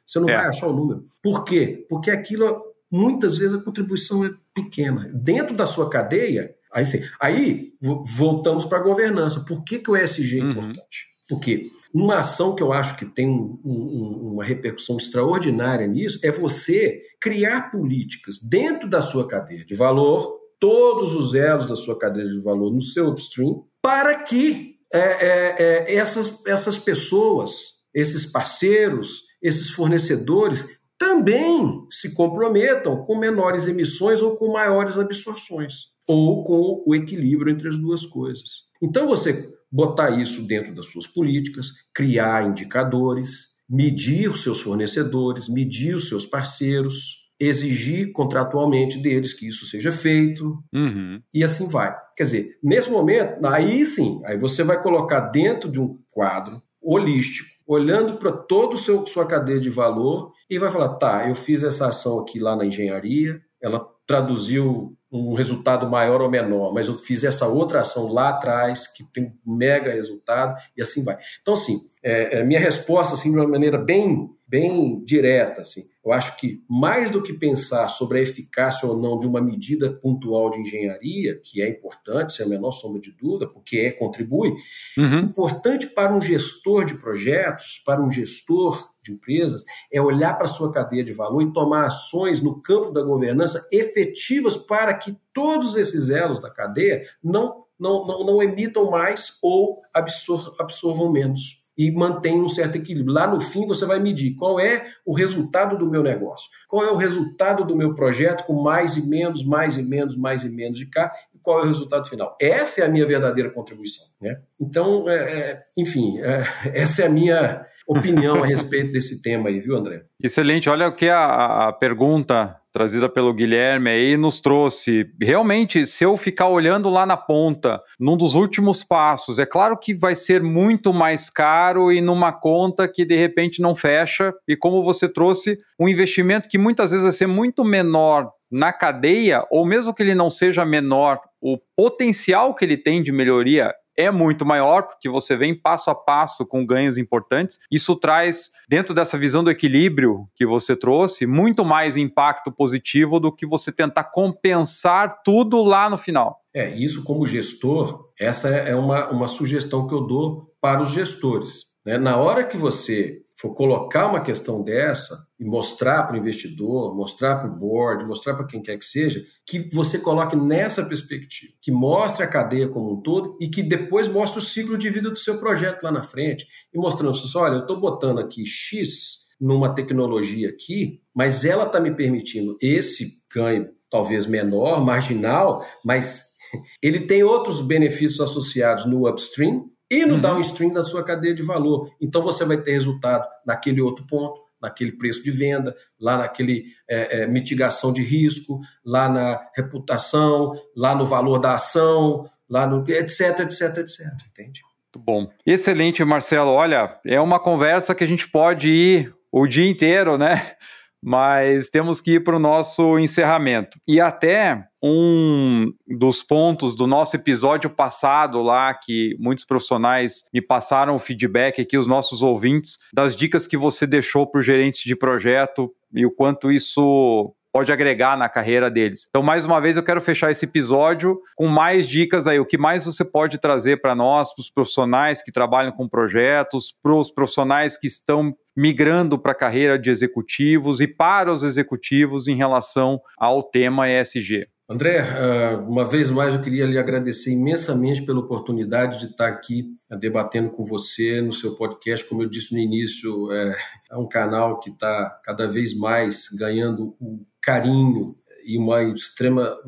Você não é. vai achar o número. Por quê? Porque aquilo, muitas vezes, a contribuição é pequena. Dentro da sua cadeia, aí, sim, aí voltamos para a governança. Por que, que o ESG é uhum. importante? Porque uma ação que eu acho que tem um, um, uma repercussão extraordinária nisso é você criar políticas dentro da sua cadeia de valor, todos os elos da sua cadeia de valor no seu upstream, para que é, é, é, essas, essas pessoas, esses parceiros, esses fornecedores também se comprometam com menores emissões ou com maiores absorções, ou com o equilíbrio entre as duas coisas. Então, você botar isso dentro das suas políticas, criar indicadores, medir os seus fornecedores, medir os seus parceiros, exigir contratualmente deles que isso seja feito uhum. e assim vai. Quer dizer, nesse momento, aí sim, aí você vai colocar dentro de um quadro holístico, olhando para toda a sua cadeia de valor e vai falar, tá, eu fiz essa ação aqui lá na engenharia, ela traduziu um resultado maior ou menor, mas eu fiz essa outra ação lá atrás que tem um mega resultado e assim vai. Então, assim, é, é, minha resposta, assim, de uma maneira bem, bem direta, assim, eu acho que mais do que pensar sobre a eficácia ou não de uma medida pontual de engenharia, que é importante, sem a menor sombra de dúvida, porque é, contribui, uhum. importante para um gestor de projetos, para um gestor de empresas, é olhar para a sua cadeia de valor e tomar ações no campo da governança efetivas para que todos esses elos da cadeia não, não, não, não emitam mais ou absor absorvam menos e mantém um certo equilíbrio. Lá no fim, você vai medir qual é o resultado do meu negócio, qual é o resultado do meu projeto com mais e menos, mais e menos, mais e menos de cá, e qual é o resultado final. Essa é a minha verdadeira contribuição. Né? Então, é, é enfim, é, [LAUGHS] essa é a minha opinião a respeito desse tema aí, viu, André? Excelente. Olha o que a, a pergunta trazida pelo Guilherme aí, nos trouxe. Realmente, se eu ficar olhando lá na ponta, num dos últimos passos, é claro que vai ser muito mais caro e numa conta que de repente não fecha. E como você trouxe, um investimento que muitas vezes vai ser muito menor na cadeia, ou mesmo que ele não seja menor, o potencial que ele tem de melhoria é muito maior, porque você vem passo a passo com ganhos importantes. Isso traz, dentro dessa visão do equilíbrio que você trouxe, muito mais impacto positivo do que você tentar compensar tudo lá no final. É, isso como gestor, essa é uma, uma sugestão que eu dou para os gestores. Né? Na hora que você for colocar uma questão dessa, e mostrar para o investidor, mostrar para o board, mostrar para quem quer que seja, que você coloque nessa perspectiva, que mostre a cadeia como um todo e que depois mostre o ciclo de vida do seu projeto lá na frente e mostrando assim, olha, eu estou botando aqui X numa tecnologia aqui, mas ela está me permitindo esse ganho talvez menor, marginal, mas [LAUGHS] ele tem outros benefícios associados no upstream e no uhum. downstream da sua cadeia de valor. Então você vai ter resultado naquele outro ponto, naquele preço de venda, lá naquele é, é, mitigação de risco, lá na reputação, lá no valor da ação, lá no etc, etc, etc. Entende? Muito bom. Excelente, Marcelo. Olha, é uma conversa que a gente pode ir o dia inteiro, né? Mas temos que ir para o nosso encerramento. E até um dos pontos do nosso episódio passado lá, que muitos profissionais me passaram o feedback aqui, os nossos ouvintes, das dicas que você deixou para os gerentes de projeto e o quanto isso pode agregar na carreira deles. Então, mais uma vez, eu quero fechar esse episódio com mais dicas aí. O que mais você pode trazer para nós, para os profissionais que trabalham com projetos, para os profissionais que estão migrando para a carreira de executivos e para os executivos em relação ao tema ESG? André, ah, uma vez mais eu queria lhe agradecer imensamente pela oportunidade de estar aqui ah, debatendo com você no seu podcast. Como eu disse no início, é, é um canal que está cada vez mais ganhando o carinho e uma extrema,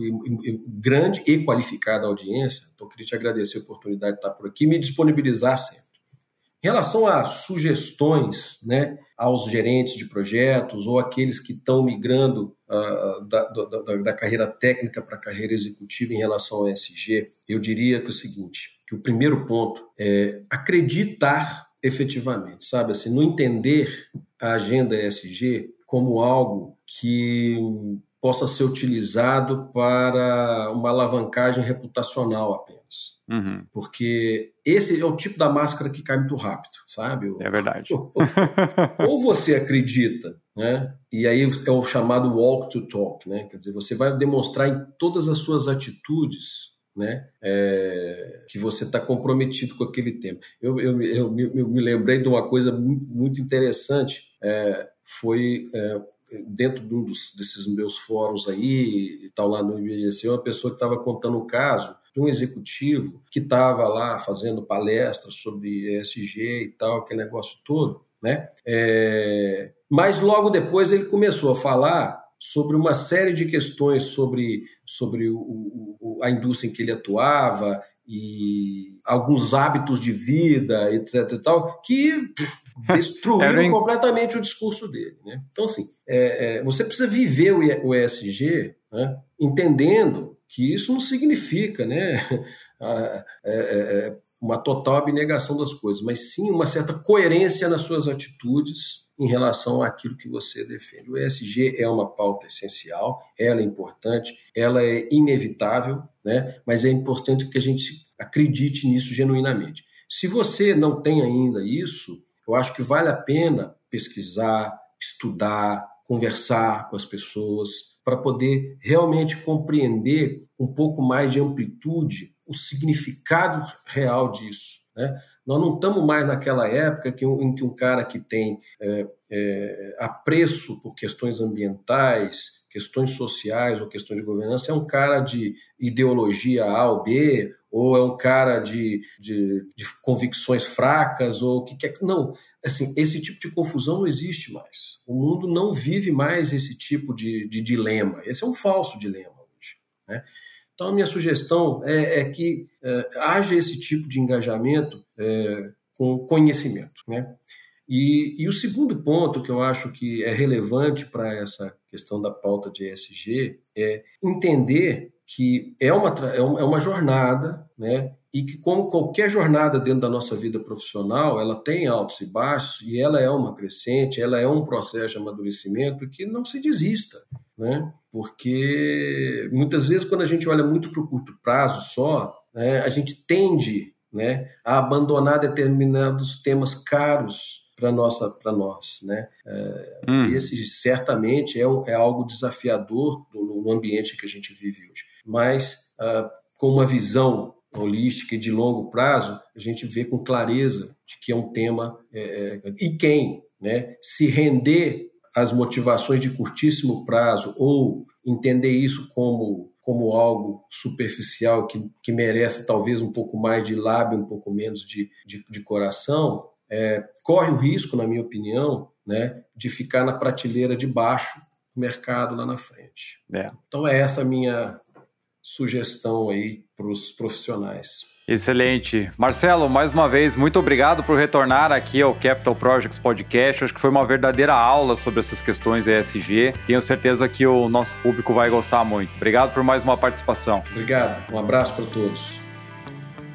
grande e qualificada audiência. Então, eu queria te agradecer a oportunidade de estar por aqui e me disponibilizar sempre. Em relação a sugestões né, aos gerentes de projetos ou aqueles que estão migrando uh, da, da, da, carreira técnica para a carreira executiva em relação ao ESG, eu diria que é o seguinte, que o primeiro ponto é acreditar efetivamente, sabe? Assim, não entender a agenda ESG como algo que possa ser utilizado para uma alavancagem reputacional apenas. Uhum. Porque esse é o tipo da máscara que cai muito rápido, sabe? É verdade. [LAUGHS] Ou você acredita, né? E aí é o chamado walk to talk, né? Quer dizer, você vai demonstrar em todas as suas atitudes né? É, que você está comprometido com aquele tema. Eu, eu, eu, eu, me lembrei de uma coisa muito interessante. É, foi é, dentro de um dos, desses meus fóruns aí, e tal, lá no IBGC, uma pessoa que estava contando o um caso de um executivo que estava lá fazendo palestras sobre ESG e tal, aquele negócio todo, né? É, mas logo depois ele começou a falar sobre uma série de questões sobre, sobre o, o, a indústria em que ele atuava e alguns hábitos de vida, etc. E tal, que [LAUGHS] destruíram completamente o discurso dele. Né? Então, assim, é, é, você precisa viver o ESG né, entendendo que isso não significa né, [LAUGHS] é, é, é, uma total abnegação das coisas, mas sim uma certa coerência nas suas atitudes em relação àquilo que você defende. O ESG é uma pauta essencial, ela é importante, ela é inevitável, né? mas é importante que a gente acredite nisso genuinamente. Se você não tem ainda isso, eu acho que vale a pena pesquisar, estudar, conversar com as pessoas, para poder realmente compreender um pouco mais de amplitude o significado real disso. Né? Nós não estamos mais naquela época que, em que um cara que tem é, é, apreço por questões ambientais, questões sociais ou questões de governança é um cara de ideologia A ou B, ou é um cara de, de, de convicções fracas, ou o que quer. Não, assim, esse tipo de confusão não existe mais. O mundo não vive mais esse tipo de, de dilema. Esse é um falso dilema hoje. Né? Então, a minha sugestão é, é que é, haja esse tipo de engajamento é, com conhecimento. Né? E, e, o segundo ponto que eu acho que é relevante para essa questão da pauta de ESG é entender que é uma, é uma jornada, né? e que, como qualquer jornada dentro da nossa vida profissional, ela tem altos e baixos, e ela é uma crescente, ela é um processo de amadurecimento que não se desista, né? Porque muitas vezes, quando a gente olha muito para o curto prazo só, né, a gente tende né, a abandonar determinados temas caros para nossa para nós né é, hum. esse certamente é, é algo desafiador no, no, ambiente que a gente vive hoje mas uh, com uma visão holística e de longo prazo, a gente vê com clareza de que é um tema é, é, e quem né, se render as motivações de curtíssimo prazo ou entender isso como, como algo superficial que, que merece talvez um pouco mais de lábio, um pouco menos de, de, de coração, é, corre o risco, na minha opinião, né, de ficar na prateleira de baixo do mercado lá na frente. É. Então é essa a minha sugestão aí para os profissionais. Excelente. Marcelo, mais uma vez, muito obrigado por retornar aqui ao Capital Projects Podcast. Acho que foi uma verdadeira aula sobre essas questões ESG. Tenho certeza que o nosso público vai gostar muito. Obrigado por mais uma participação. Obrigado. Um abraço para todos.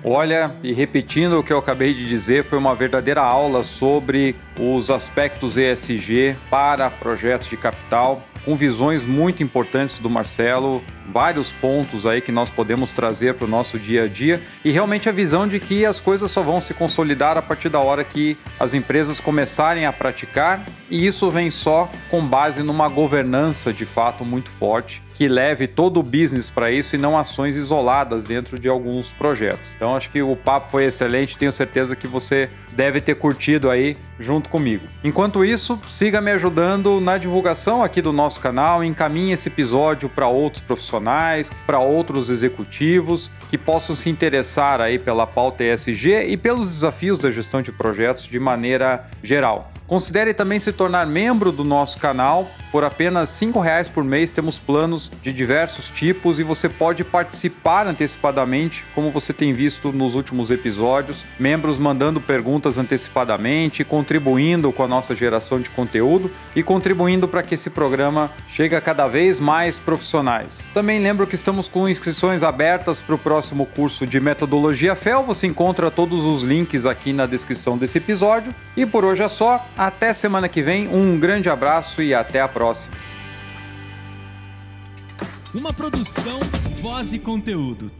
Olha, e repetindo o que eu acabei de dizer, foi uma verdadeira aula sobre os aspectos ESG para projetos de capital com visões muito importantes do Marcelo, vários pontos aí que nós podemos trazer para o nosso dia a dia e realmente a visão de que as coisas só vão se consolidar a partir da hora que as empresas começarem a praticar e isso vem só com base numa governança de fato muito forte que leve todo o business para isso e não ações isoladas dentro de alguns projetos. Então acho que o papo foi excelente, tenho certeza que você deve ter curtido aí junto comigo. Enquanto isso, siga me ajudando na divulgação aqui do nosso canal, encaminhe esse episódio para outros profissionais, para outros executivos que possam se interessar aí pela pauta ESG e pelos desafios da gestão de projetos de maneira geral. Considere também se tornar membro do nosso canal. Por apenas R$ reais por mês temos planos de diversos tipos e você pode participar antecipadamente, como você tem visto nos últimos episódios, membros mandando perguntas antecipadamente, contribuindo com a nossa geração de conteúdo e contribuindo para que esse programa chegue a cada vez mais profissionais. Também lembro que estamos com inscrições abertas para o próximo curso de metodologia FEL. Você encontra todos os links aqui na descrição desse episódio. E por hoje é só. Até semana que vem, um grande abraço e até a próxima. Uma produção, voz e conteúdo.